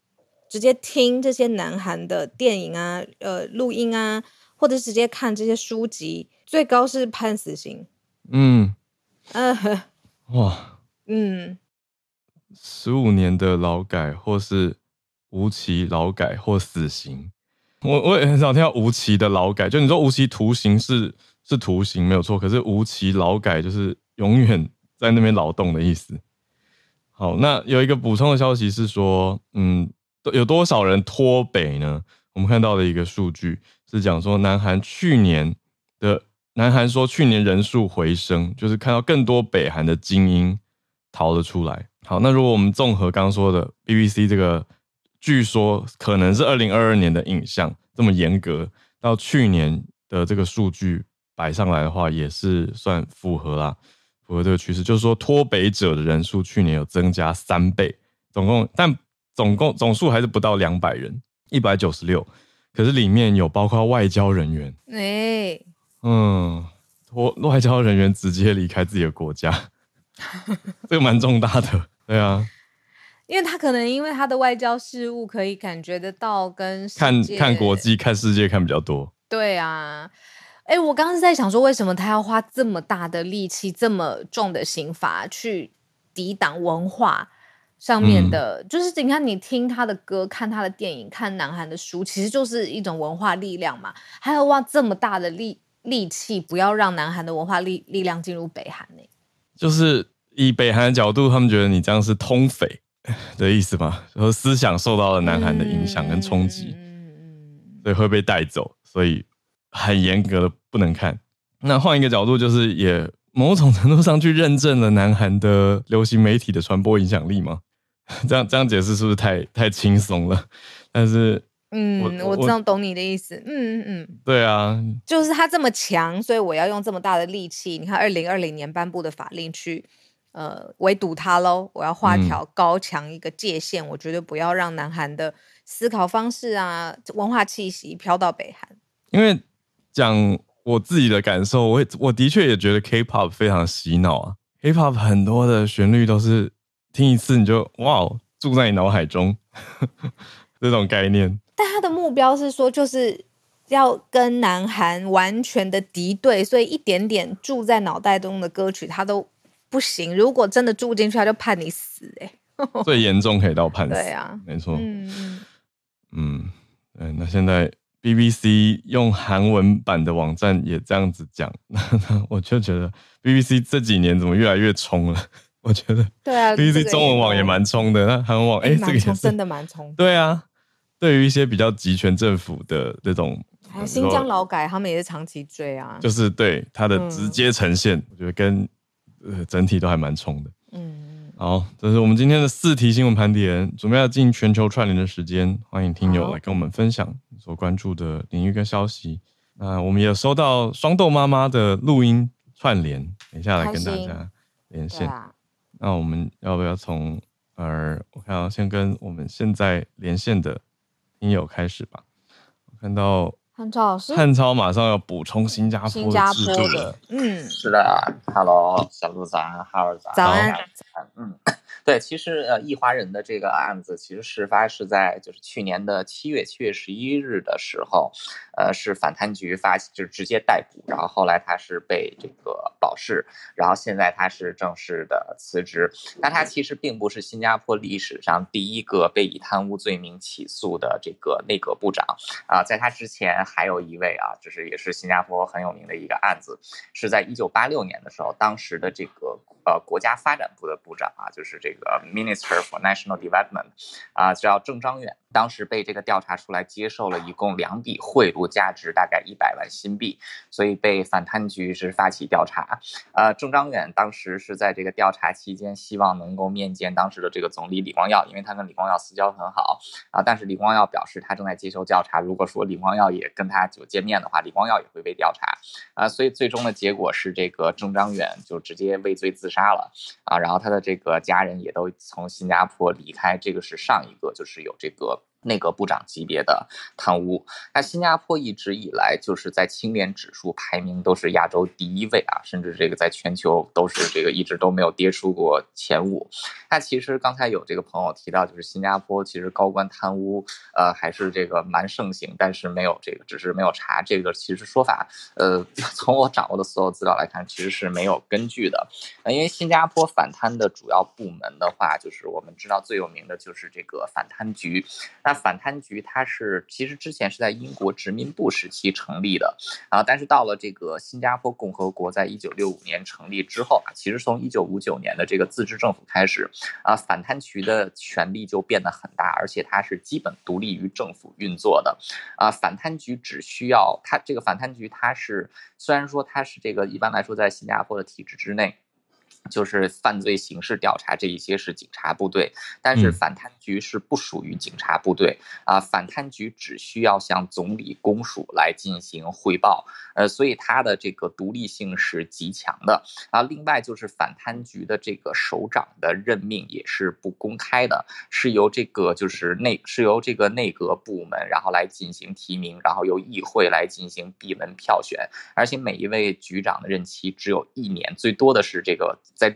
直接听这些南韩的电影啊，呃，录音啊，或者直接看这些书籍，最高是判死刑。嗯，呃，哇，嗯，十五年的劳改，或是无期劳改，或死刑。我我也很少听到无期的劳改，就你说无期徒刑是是徒刑没有错，可是无期劳改就是永远在那边劳动的意思。好，那有一个补充的消息是说，嗯。有多少人脱北呢？我们看到的一个数据是讲说，南韩去年的南韩说去年人数回升，就是看到更多北韩的精英逃了出来。好，那如果我们综合刚刚说的 BBC 这个，据说可能是二零二二年的影像这么严格，到去年的这个数据摆上来的话，也是算符合啦，符合这个趋势。就是说，脱北者的人数去年有增加三倍，总共但总共总数还是不到两百人，一百九十六。可是里面有包括外交人员，哎、欸，嗯，脱外交人员直接离开自己的国家，这个蛮重大的，对啊。因为他可能因为他的外交事务可以感觉得到跟看看国际看世界看比较多。对啊，哎、欸，我刚刚是在想说，为什么他要花这么大的力气、这么重的刑罚去抵挡文化上面的？嗯、就是你看，你听他的歌、看他的电影、看南韩的书，其实就是一种文化力量嘛。还要花这么大的力力气，不要让南韩的文化力力量进入北韩呢？就是以北韩的角度，他们觉得你这样是通匪。的意思嘛，说思想受到了南韩的影响跟冲击，嗯所以会被带走，所以很严格的不能看。那换一个角度，就是也某种程度上去认证了南韩的流行媒体的传播影响力嘛。这样这样解释是不是太太轻松了？但是，嗯，我，我知道懂你的意思。嗯嗯嗯，对啊，就是他这么强，所以我要用这么大的力气。你看，二零二零年颁布的法令去。呃，围堵他喽！我要画条高墙，一个界限，嗯、我绝对不要让南韩的思考方式啊、文化气息飘到北韩。因为讲我自己的感受，我我的确也觉得 K-pop 非常洗脑啊。K-pop 很多的旋律都是听一次你就哇，住在你脑海中这种概念。但他的目标是说，就是要跟南韩完全的敌对，所以一点点住在脑袋中的歌曲，他都。不行，如果真的住进去，他就判你死哎、欸。最严重可以到判死。对啊，没错。嗯嗯，对。那现在 BBC 用韩文版的网站也这样子讲，那 我就觉得 BBC 这几年怎么越来越冲了？我觉得对啊，BBC 中文网也蛮冲的。那 韩文网哎、欸，这个也真的蛮冲。对啊，对于一些比较集权政府的这种，还有新疆劳改，他们也是长期追啊。就是对它的直接呈现，嗯、我觉得跟。呃，整体都还蛮冲的。嗯，好，这是我们今天的四题新闻盘点，准备要进全球串联的时间，欢迎听友来跟我们分享所关注的领域跟消息。那我们也有收到双豆妈妈的录音串联，等一下来跟大家连线。啊、那我们要不要从呃，我看到先跟我们现在连线的听友开始吧。我看到。汉超老师，汉超马上要补充新加坡的制度了。嗯，是的，Hello，小鹿早安，哈尔早安，早安，嗯。对，其实呃，易华人的这个案子，其实事发是在就是去年的七月七月十一日的时候，呃，是反贪局发就是直接逮捕，然后后来他是被这个保释，然后现在他是正式的辞职。那他其实并不是新加坡历史上第一个被以贪污罪名起诉的这个内阁部长啊，在他之前还有一位啊，就是也是新加坡很有名的一个案子，是在一九八六年的时候，当时的这个呃国家发展部的部长啊，就是这个。呃，Minister for National Development，啊，叫郑章远。 当时被这个调查出来，接受了一共两笔贿赂，价值大概一百万新币，所以被反贪局是发起调查。呃，郑章远当时是在这个调查期间，希望能够面见当时的这个总理李光耀，因为他跟李光耀私交很好啊。但是李光耀表示他正在接受调查，如果说李光耀也跟他就见面的话，李光耀也会被调查啊。所以最终的结果是这个郑章远就直接畏罪自杀了啊。然后他的这个家人也都从新加坡离开，这个是上一个就是有这个。内阁部长级别的贪污，那新加坡一直以来就是在清廉指数排名都是亚洲第一位啊，甚至这个在全球都是这个一直都没有跌出过前五。那其实刚才有这个朋友提到，就是新加坡其实高官贪污，呃，还是这个蛮盛行，但是没有这个，只是没有查这个，其实说法，呃，从我掌握的所有资料来看，其实是没有根据的。呃，因为新加坡反贪的主要部门的话，就是我们知道最有名的就是这个反贪局。那反贪局它是其实之前是在英国殖民部时期成立的啊，但是到了这个新加坡共和国在一九六五年成立之后啊，其实从一九五九年的这个自治政府开始啊，反贪局的权力就变得很大，而且它是基本独立于政府运作的啊。反贪局只需要它这个反贪局，它是虽然说它是这个一般来说在新加坡的体制之内。就是犯罪刑事调查这一些是警察部队，但是反贪局是不属于警察部队啊。反贪局只需要向总理公署来进行汇报，呃，所以它的这个独立性是极强的啊。另外就是反贪局的这个首长的任命也是不公开的，是由这个就是内是由这个内阁部门然后来进行提名，然后由议会来进行闭门票选，而且每一位局长的任期只有一年，最多的是这个。在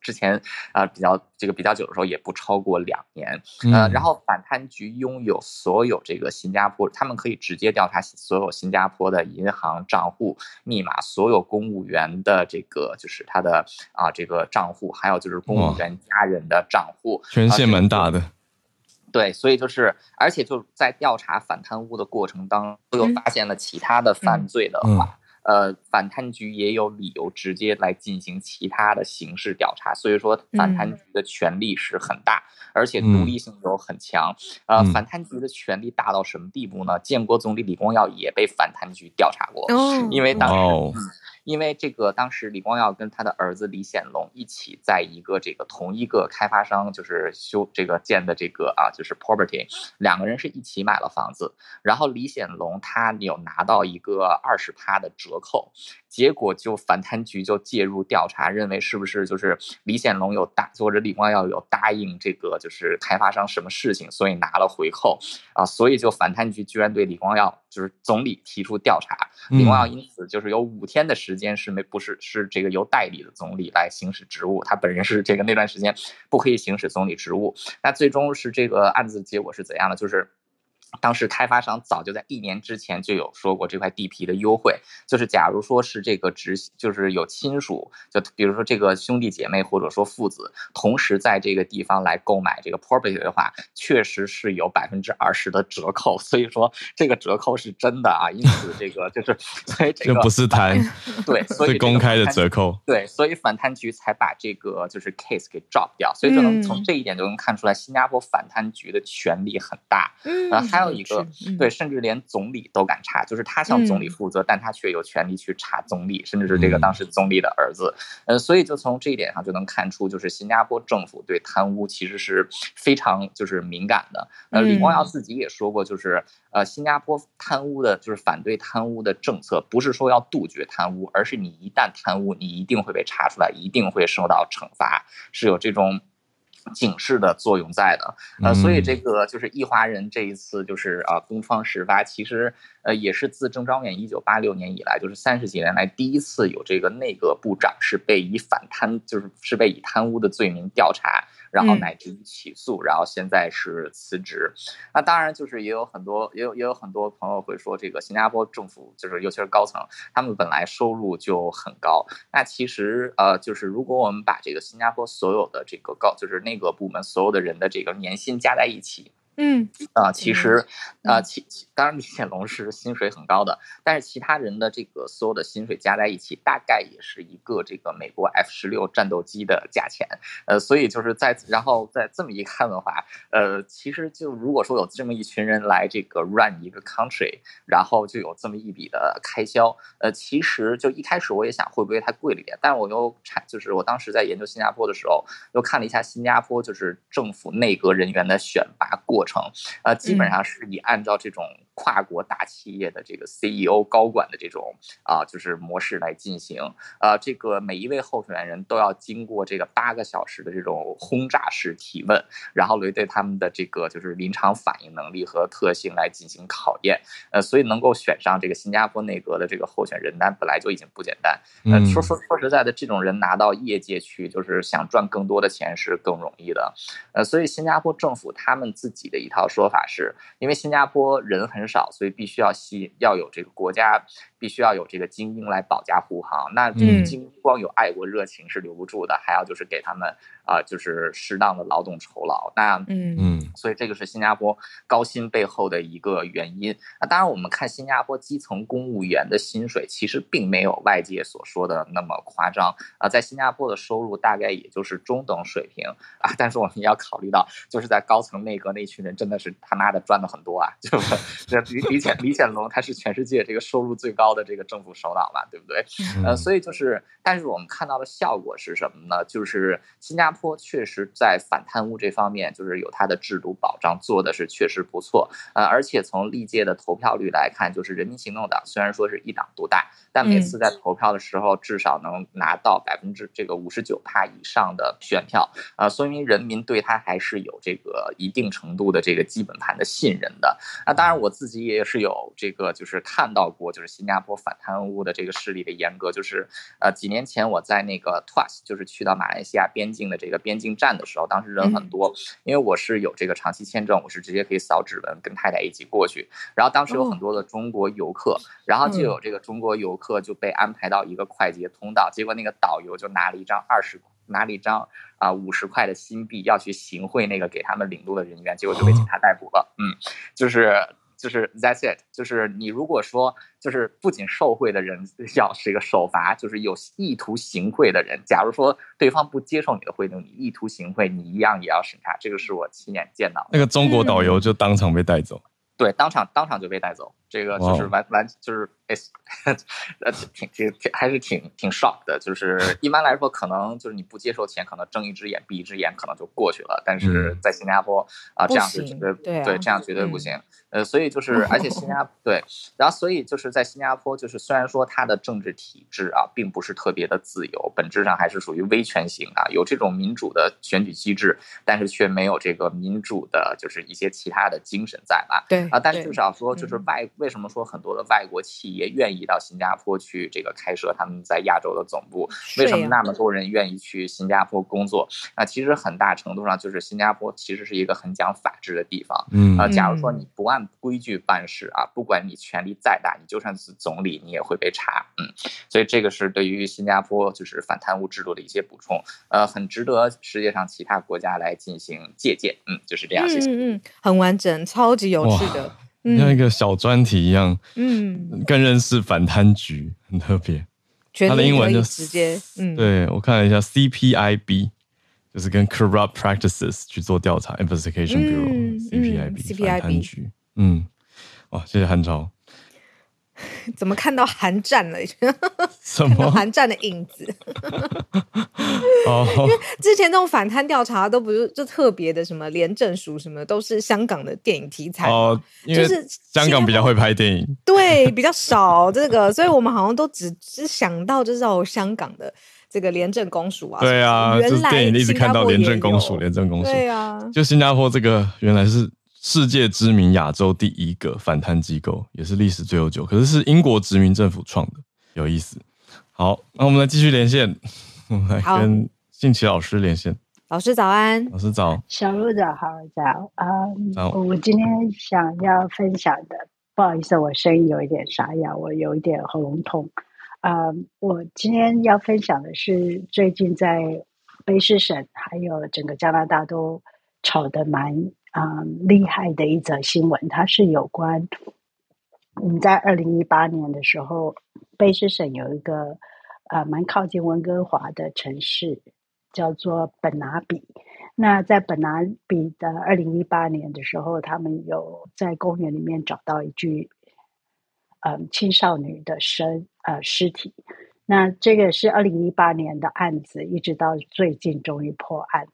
之前啊、呃，比较这个比较久的时候，也不超过两年。呃，然后反贪局拥有所有这个新加坡，他们可以直接调查所有新加坡的银行账户密码，所有公务员的这个就是他的啊、呃、这个账户，还有就是公务员家人的账户，权限蛮大的。对，所以就是，而且就在调查反贪污的过程当中，又发现了其他的犯罪的话。呃，反贪局也有理由直接来进行其他的刑事调查，所以说反贪局的权力是很大，嗯、而且独立性又很强。呃，反贪局的权力大到什么地步呢？建国总理李光耀也被反贪局调查过，哦、因为当时。哦嗯因为这个，当时李光耀跟他的儿子李显龙一起在一个这个同一个开发商就是修这个建的这个啊，就是 property，两个人是一起买了房子，然后李显龙他有拿到一个二十趴的折扣。结果就反贪局就介入调查，认为是不是就是李显龙有答或者李光耀有答应这个就是开发商什么事情，所以拿了回扣啊，所以就反贪局居然对李光耀就是总理提出调查，李光耀因此就是有五天的时间是没不是是这个由代理的总理来行使职务，他本人是这个那段时间不可以行使总理职务。那最终是这个案子结果是怎样的？就是。当时开发商早就在一年之前就有说过这块地皮的优惠，就是假如说是这个直，就是有亲属，就比如说这个兄弟姐妹或者说父子同时在这个地方来购买这个 property 的话，确实是有百分之二十的折扣，所以说这个折扣是真的啊。因此这个就是，所以这个不是贪，对，所以公开的折扣，对，所以反贪局才把这个就是 case 给 drop 掉，所以就能从这一点就能看出来，新加坡反贪局的权力很大，嗯，然后还有一个，对，甚至连总理都敢查，就是他向总理负责，但他却有权利去查总理，甚至是这个当时总理的儿子。呃，所以就从这一点上就能看出，就是新加坡政府对贪污其实是非常就是敏感的。呃，李光耀自己也说过，就是呃，新加坡贪污的，就是反对贪污的政策，不是说要杜绝贪污，而是你一旦贪污，你一定会被查出来，一定会受到惩罚，是有这种。警示的作用在的，呃，所以这个就是易华人这一次就是啊，东窗事发，其实呃也是自郑昭远一九八六年以来，就是三十几年来第一次有这个内阁部长是被以反贪，就是是被以贪污的罪名调查。然后乃至于起诉，然后现在是辞职。那当然就是也有很多，也有也有很多朋友会说，这个新加坡政府就是尤其是高层，他们本来收入就很高。那其实呃，就是如果我们把这个新加坡所有的这个高，就是内阁部门所有的人的这个年薪加在一起。嗯啊、呃，其实啊，其、呃、其当然李显龙是薪水很高的，但是其他人的这个所有的薪水加在一起，大概也是一个这个美国 F 十六战斗机的价钱。呃，所以就是在然后在这么一看的话，呃，其实就如果说有这么一群人来这个 run 一个 country，然后就有这么一笔的开销。呃，其实就一开始我也想会不会太贵了一点，但是我又产就是我当时在研究新加坡的时候，又看了一下新加坡就是政府内阁人员的选拔过程。成，呃，基本上是以按照这种跨国大企业的这个 CEO 高管的这种啊，就是模式来进行。呃，这个每一位候选人都要经过这个八个小时的这种轰炸式提问，然后来对他们的这个就是临场反应能力和特性来进行考验。呃，所以能够选上这个新加坡内阁的这个候选人，那本来就已经不简单。呃，说说说实在的，这种人拿到业界去，就是想赚更多的钱是更容易的。呃，所以新加坡政府他们自己的。一套说法是，因为新加坡人很少，所以必须要吸引要有这个国家，必须要有这个精英来保驾护航。那这个精英光有爱国热情是留不住的，还要就是给他们啊、呃，就是适当的劳动酬劳。那嗯嗯，所以这个是新加坡高薪背后的一个原因。那当然，我们看新加坡基层公务员的薪水，其实并没有外界所说的那么夸张啊。在新加坡的收入大概也就是中等水平啊。但是我们也要考虑到，就是在高层内阁那群人真的是他妈的赚的很多啊。就这李李显李显龙他是全世界这个收入最高的这个政府首脑嘛，对不对？呃，所以就是，但是我们看到的效果是什么呢？就是新加坡确实在反贪污这方面，就是有它的制度。保障做的是确实不错，呃，而且从历届的投票率来看，就是人民行动党虽然说是一党独大，但每次在投票的时候，至少能拿到百分之这个五十九趴以上的选票，呃，说明人民对他还是有这个一定程度的这个基本盘的信任的。那当然，我自己也是有这个就是看到过，就是新加坡反贪污的这个势力的严格，就是呃几年前我在那个 TUAS，就是去到马来西亚边境的这个边境站的时候，当时人很多，因为我是有这个。长期签证，我是直接可以扫指纹，跟太太一起过去。然后当时有很多的中国游客，然后就有这个中国游客就被安排到一个快捷通道，结果那个导游就拿了一张二十，拿了一张啊五十块的新币，要去行贿那个给他们领路的人员，结果就被警察逮捕了。嗯，就是。就是 that's it，就是你如果说就是不仅受贿的人 要是一个受罚，就是有意图行贿的人，假如说对方不接受你的贿赂，你意图行贿，你一样也要审查。这个是我亲眼见到的。那个中国导游就当场被带走。对，当场当场就被带走，这个就是完完就是呃，挺挺挺还是挺挺 shock 的。就是一般来说，可能就是你不接受钱，可能睁一只眼闭一只眼，可能就过去了。但是在新加坡啊，这样是绝对对，对，这样绝对不行。呃，所以就是，而且新加坡对，然后所以就是在新加坡，就是虽然说它的政治体制啊，并不是特别的自由，本质上还是属于威权型啊，有这种民主的选举机制，但是却没有这个民主的，就是一些其他的精神在吧。对。啊，但是至少说，就是外为什么说很多的外国企业愿意到新加坡去这个开设他们在亚洲的总部？为什么那么多人愿意去新加坡工作？那，其实很大程度上就是新加坡其实是一个很讲法治的地方。嗯啊，假如说你不按规矩办事啊，不管你权力再大，你就算是总理，你也会被查。嗯，所以这个是对于新加坡就是反贪污制度的一些补充。呃，很值得世界上其他国家来进行借鉴。嗯，就是这样。谢谢。嗯嗯，很完整，超级有趣的。像一个小专题一样，嗯，更认识反贪局，很特别。它的英文就直接，嗯，对，我看了一下，CPIB 就是跟 Corrupt Practices 去做调查，Investigation Bureau，CPIB 反贪局，嗯，哇，谢谢韩超。怎么看到韩战了？什么韩战的影子？哦，因为之前那种反贪调查都不是就特别的什么廉政署什么，都是香港的电影题材哦，就是香港比较会拍电影，对，比较少这个，所以我们好像都只只想到就是哦，香港的这个廉政公署啊，对啊，原来电影一直看到廉政公署，廉政公署，对啊，就新加坡这个原来是。世界知名亚洲第一个反贪机构，也是历史最悠久，可是是英国殖民政府创的，有意思。好，那我们来继续连线，我们来跟信奇老师连线。老师早安，老师早，小鹿早，好早啊！早，我今天想要分享的，不好意思，我声音有一点沙哑，我有一点喉咙痛。啊，我今天要分享的是最近在卑诗省还有整个加拿大都吵得蛮。啊、嗯，厉害的一则新闻，它是有关我们在二零一八年的时候，卑诗省有一个呃蛮靠近温哥华的城市，叫做本拿比。那在本拿比的二零一八年的时候，他们有在公园里面找到一具嗯青少女的身呃尸体。那这个是二零一八年的案子，一直到最近终于破案。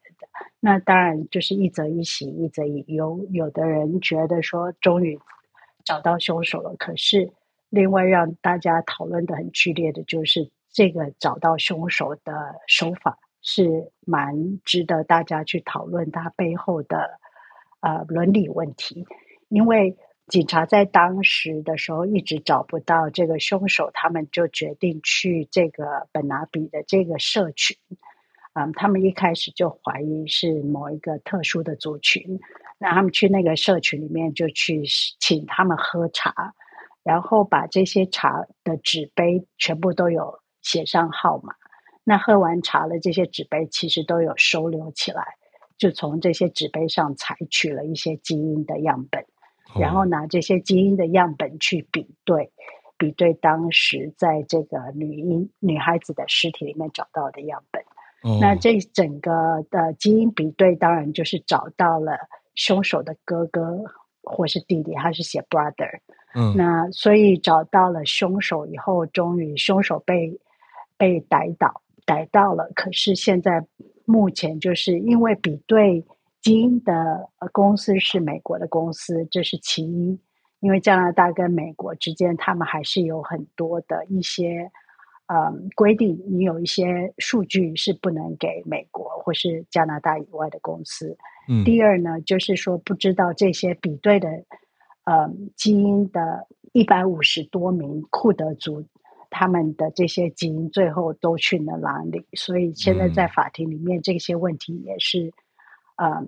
那当然就是一则一喜，一则一忧。有的人觉得说终于找到凶手了，可是另外让大家讨论的很剧烈的就是这个找到凶手的手法是蛮值得大家去讨论他背后的呃伦理问题，因为。警察在当时的时候一直找不到这个凶手，他们就决定去这个本拿比的这个社群。嗯，他们一开始就怀疑是某一个特殊的族群，那他们去那个社群里面就去请他们喝茶，然后把这些茶的纸杯全部都有写上号码。那喝完茶了，这些纸杯其实都有收留起来。就从这些纸杯上采取了一些基因的样本，哦、然后拿这些基因的样本去比对，比对当时在这个女婴女孩子的尸体里面找到的样本。哦、那这整个的基因比对，当然就是找到了凶手的哥哥或是弟弟，他是写 brother。嗯，那所以找到了凶手以后，终于凶手被被逮到，逮到了。可是现在目前就是因为比对基因的公司是美国的公司，这是其一。因为加拿大跟美国之间，他们还是有很多的一些嗯规定，你有一些数据是不能给美国或是加拿大以外的公司。嗯，第二呢，就是说不知道这些比对的。呃，基因的一百五十多名库德族，他们的这些基因最后都去了哪里？所以现在在法庭里面，这些问题也是呃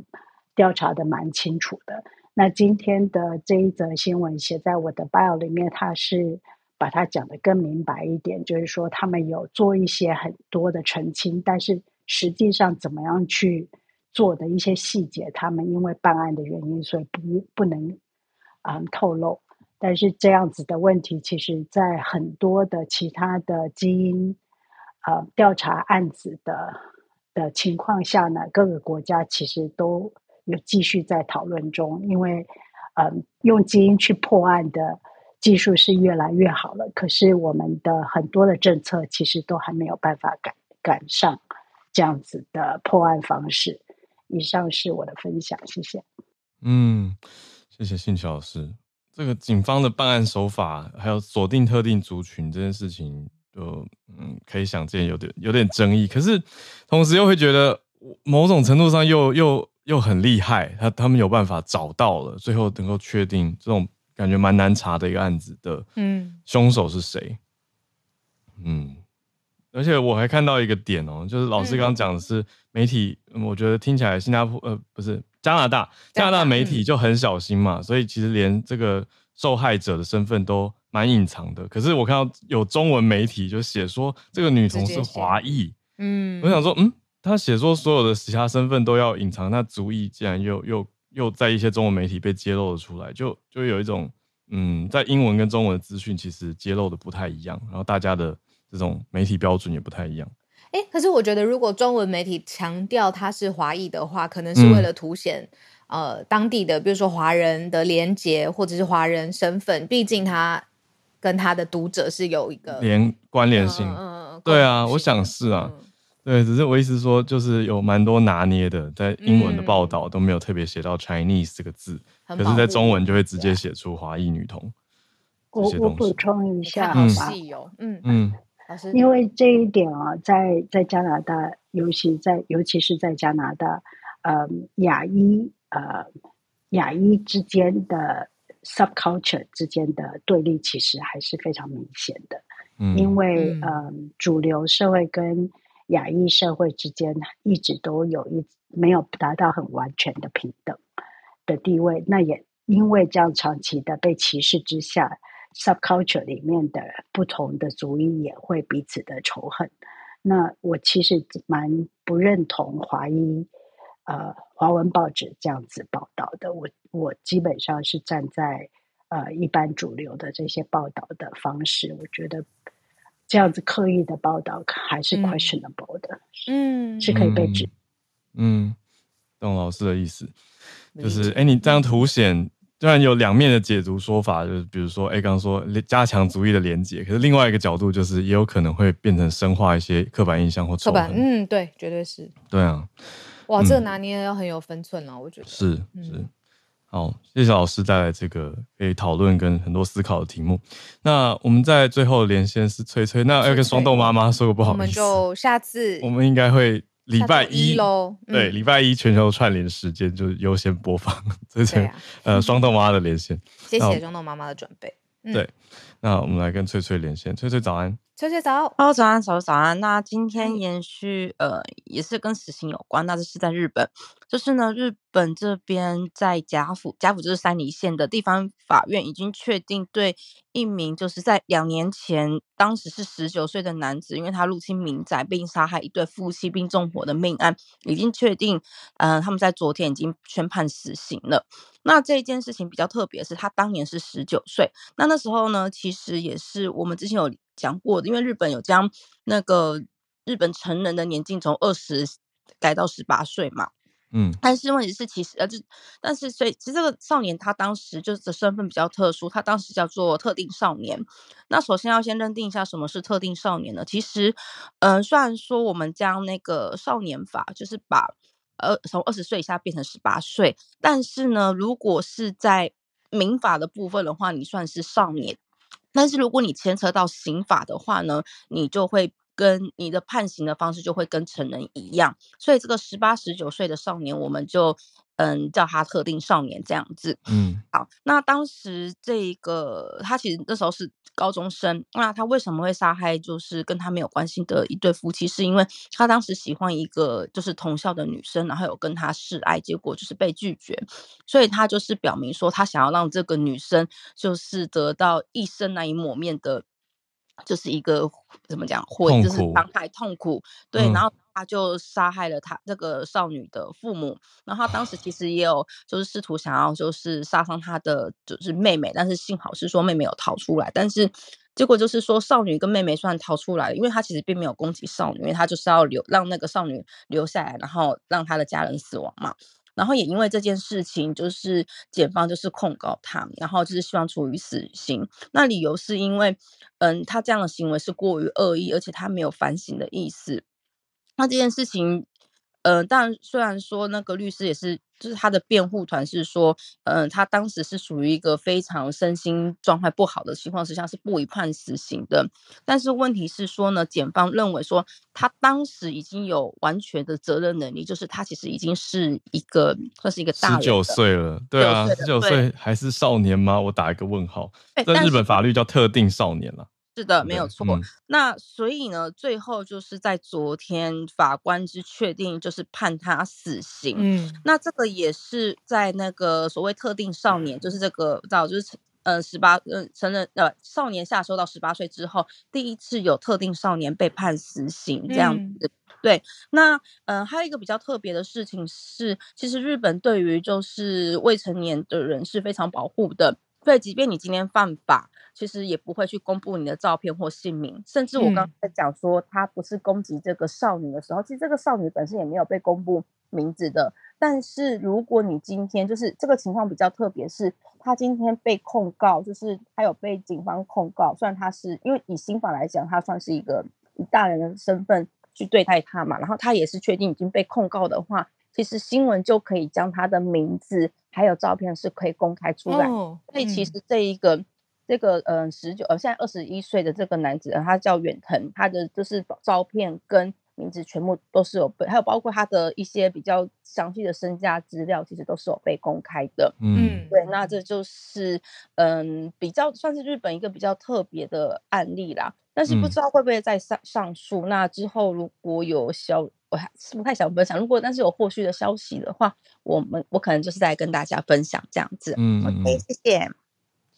调查的蛮清楚的。那今天的这一则新闻写在我的 bio 里面，它是把它讲得更明白一点，就是说他们有做一些很多的澄清，但是实际上怎么样去做的一些细节，他们因为办案的原因，所以不不能。嗯，透露，但是这样子的问题，其实在很多的其他的基因呃调查案子的的情况下呢，各个国家其实都有继续在讨论中，因为嗯，用基因去破案的技术是越来越好了，可是我们的很多的政策其实都还没有办法赶赶上这样子的破案方式。以上是我的分享，谢谢。嗯。谢谢信奇老师。这个警方的办案手法，还有锁定特定族群这件事情，就嗯，可以想见有点有点争议。可是同时又会觉得，某种程度上又又又很厉害。他他们有办法找到了，最后能够确定这种感觉蛮难查的一个案子的，嗯，凶手是谁？嗯，而且我还看到一个点哦，就是老师刚刚讲的是媒体，嗯，我觉得听起来新加坡呃不是。加拿大，加拿大媒体就很小心嘛，所以其实连这个受害者的身份都蛮隐藏的。可是我看到有中文媒体就写说这个女童是华裔，嗯，我想说，嗯，他写说所有的其他身份都要隐藏，那族裔竟然又又又在一些中文媒体被揭露了出来，就就有一种，嗯，在英文跟中文的资讯其实揭露的不太一样，然后大家的这种媒体标准也不太一样。哎，可是我觉得，如果中文媒体强调它是华裔的话，可能是为了凸显、嗯、呃当地的，比如说华人的连结或者是华人身份。毕竟他跟他的读者是有一个连关联性。嗯嗯，对啊，我想是啊。嗯、对，只是我意思说，就是有蛮多拿捏的，在英文的报道都没有特别写到 Chinese 这个字，嗯、可是在中文就会直接写出华裔女童。我我补充一下，好细哦，嗯嗯。因为这一点啊，在在加拿大，尤其在尤其是在加拿大，呃，亚裔呃亚裔之间的 subculture 之间的对立，其实还是非常明显的。嗯，因为嗯、呃，主流社会跟亚裔社会之间一直都有一没有达到很完全的平等的地位，那也因为这样长期的被歧视之下。Subculture 里面的不同的族裔也会彼此的仇恨。那我其实蛮不认同华裔呃华文报纸这样子报道的。我我基本上是站在呃一般主流的这些报道的方式，我觉得这样子刻意的报道还是 questionable 的，嗯，是可以被指。嗯，懂老师的意思，就是哎，你这样凸显。虽然有两面的解读说法，就是比如说，哎，刚刚说加强族裔的连结，可是另外一个角度就是，也有可能会变成深化一些刻板印象或刻板。嗯，对，绝对是。对啊，哇，这个拿捏要很有分寸了，我觉得。是是，好，谢谢老师带来这个可以讨论跟很多思考的题目。那我们在最后连线是翠翠，那要跟双豆妈妈说个不好意思，我们就下次，我们应该会。礼拜一喽，嗯、对，礼拜一全球串联时间就优先播放这些、啊、呃双豆妈妈的连线。谢谢双豆妈妈的准备。对，那我们来跟翠翠连线。翠翠早安。崔崔早早安，早早安。那今天延续，呃，也是跟死刑有关，那这是在日本，就是呢，日本这边在甲府，甲府就是山梨县的地方法院已经确定对一名就是在两年前，当时是十九岁的男子，因为他入侵民宅并杀害一对夫妻并纵火的命案，已经确定，呃，他们在昨天已经宣判死刑了。那这一件事情比较特别的是，他当年是十九岁，那那时候呢，其实也是我们之前有。讲过的，因为日本有将那个日本成人的年纪从二十改到十八岁嘛，嗯，但是问题是其实呃，就但是所以其实这个少年他当时就是身份比较特殊，他当时叫做特定少年。那首先要先认定一下什么是特定少年呢？其实，嗯、呃，虽然说我们将那个少年法就是把呃从二十岁以下变成十八岁，但是呢，如果是在民法的部分的话，你算是少年。但是如果你牵扯到刑法的话呢，你就会跟你的判刑的方式就会跟成人一样，所以这个十八、十九岁的少年，我们就。嗯，叫他特定少年这样子。嗯，好，那当时这个他其实那时候是高中生，那他为什么会杀害就是跟他没有关系的一对夫妻？是因为他当时喜欢一个就是同校的女生，然后有跟他示爱，结果就是被拒绝，所以他就是表明说他想要让这个女生就是得到一生难以抹灭的，就是一个怎么讲，会就是伤害痛苦，对，嗯、然后。他就杀害了他这个少女的父母，然后他当时其实也有就是试图想要就是杀伤他的就是妹妹，但是幸好是说妹妹有逃出来，但是结果就是说少女跟妹妹虽然逃出来了，因为他其实并没有攻击少女，因为他就是要留让那个少女留下来，然后让他的家人死亡嘛。然后也因为这件事情，就是检方就是控告他，然后就是希望处以死刑。那理由是因为，嗯，他这样的行为是过于恶意，而且他没有反省的意思。那这件事情，呃，但虽然说那个律师也是，就是他的辩护团是说，嗯、呃，他当时是属于一个非常身心状态不好的情况之下，是不宜判死刑的。但是问题是说呢，检方认为说他当时已经有完全的责任能力，就是他其实已经是一个算是一个大人，十九岁了，对啊，十九岁还是少年吗？我打一个问号。在日本法律叫特定少年了。是的，没有错。嗯、那所以呢，最后就是在昨天，法官之确定就是判他死刑。嗯，那这个也是在那个所谓特定少年，就是这个早就是呃十八呃成人呃少年下收到十八岁之后，第一次有特定少年被判死刑这样子。嗯、对，那呃还有一个比较特别的事情是，其实日本对于就是未成年的人是非常保护的。所以，即便你今天犯法，其实也不会去公布你的照片或姓名。甚至我刚刚在讲说他不是攻击这个少女的时候，其实这个少女本身也没有被公布名字的。但是如果你今天就是这个情况比较特别，是他今天被控告，就是他有被警方控告，虽然他是因为以刑法来讲，他算是一个以大人的身份去对待他嘛，然后他也是确定已经被控告的话。其实新闻就可以将他的名字还有照片是可以公开出来，所以其实这一个这个嗯十九呃现在二十一岁的这个男子，他叫远藤，他的就是照片跟名字全部都是有被，还有包括他的一些比较详细的身家资料，其实都是有被公开的。嗯，对，那这就是嗯比较算是日本一个比较特别的案例啦。但是不知道会不会再上上诉？嗯、那之后如果有消。我还是不太想分享，如果但是有后续的消息的话，我们我可能就是在跟大家分享这样子。嗯，OK，谢谢，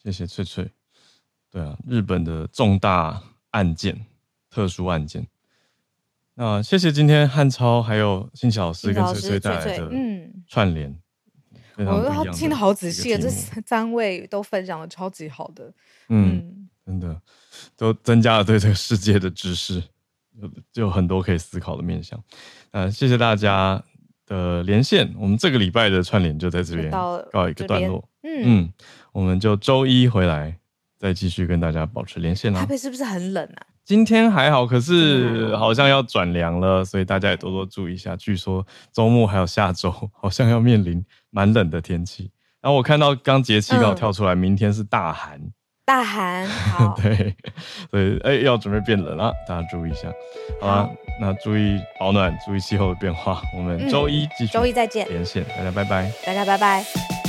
谢谢翠翠。对啊，日本的重大案件、特殊案件。那谢谢今天汉超还有欣晓老师跟崔崔带来的嗯。串联，嗯、我都听得好仔细啊，这三位都分享的超级好的，嗯，真的都增加了对这个世界的知识。就有很多可以思考的面向，呃，谢谢大家的连线，我们这个礼拜的串联就在这边告一个段落，嗯。嗯，我们就周一回来再继续跟大家保持连线啦。台北是不是很冷啊？今天还好，可是好像要转凉了，所以大家也多多注意一下。据说周末还有下周，好像要面临蛮冷的天气。然后我看到刚节气刚好跳出来，明天是大寒。大寒，好，对，所以哎，要准备变冷了，大家注意一下，好吧？好，那注意保暖，注意气候的变化。我们周一继续，周、嗯、一再见，连线，大家拜拜，大家拜拜。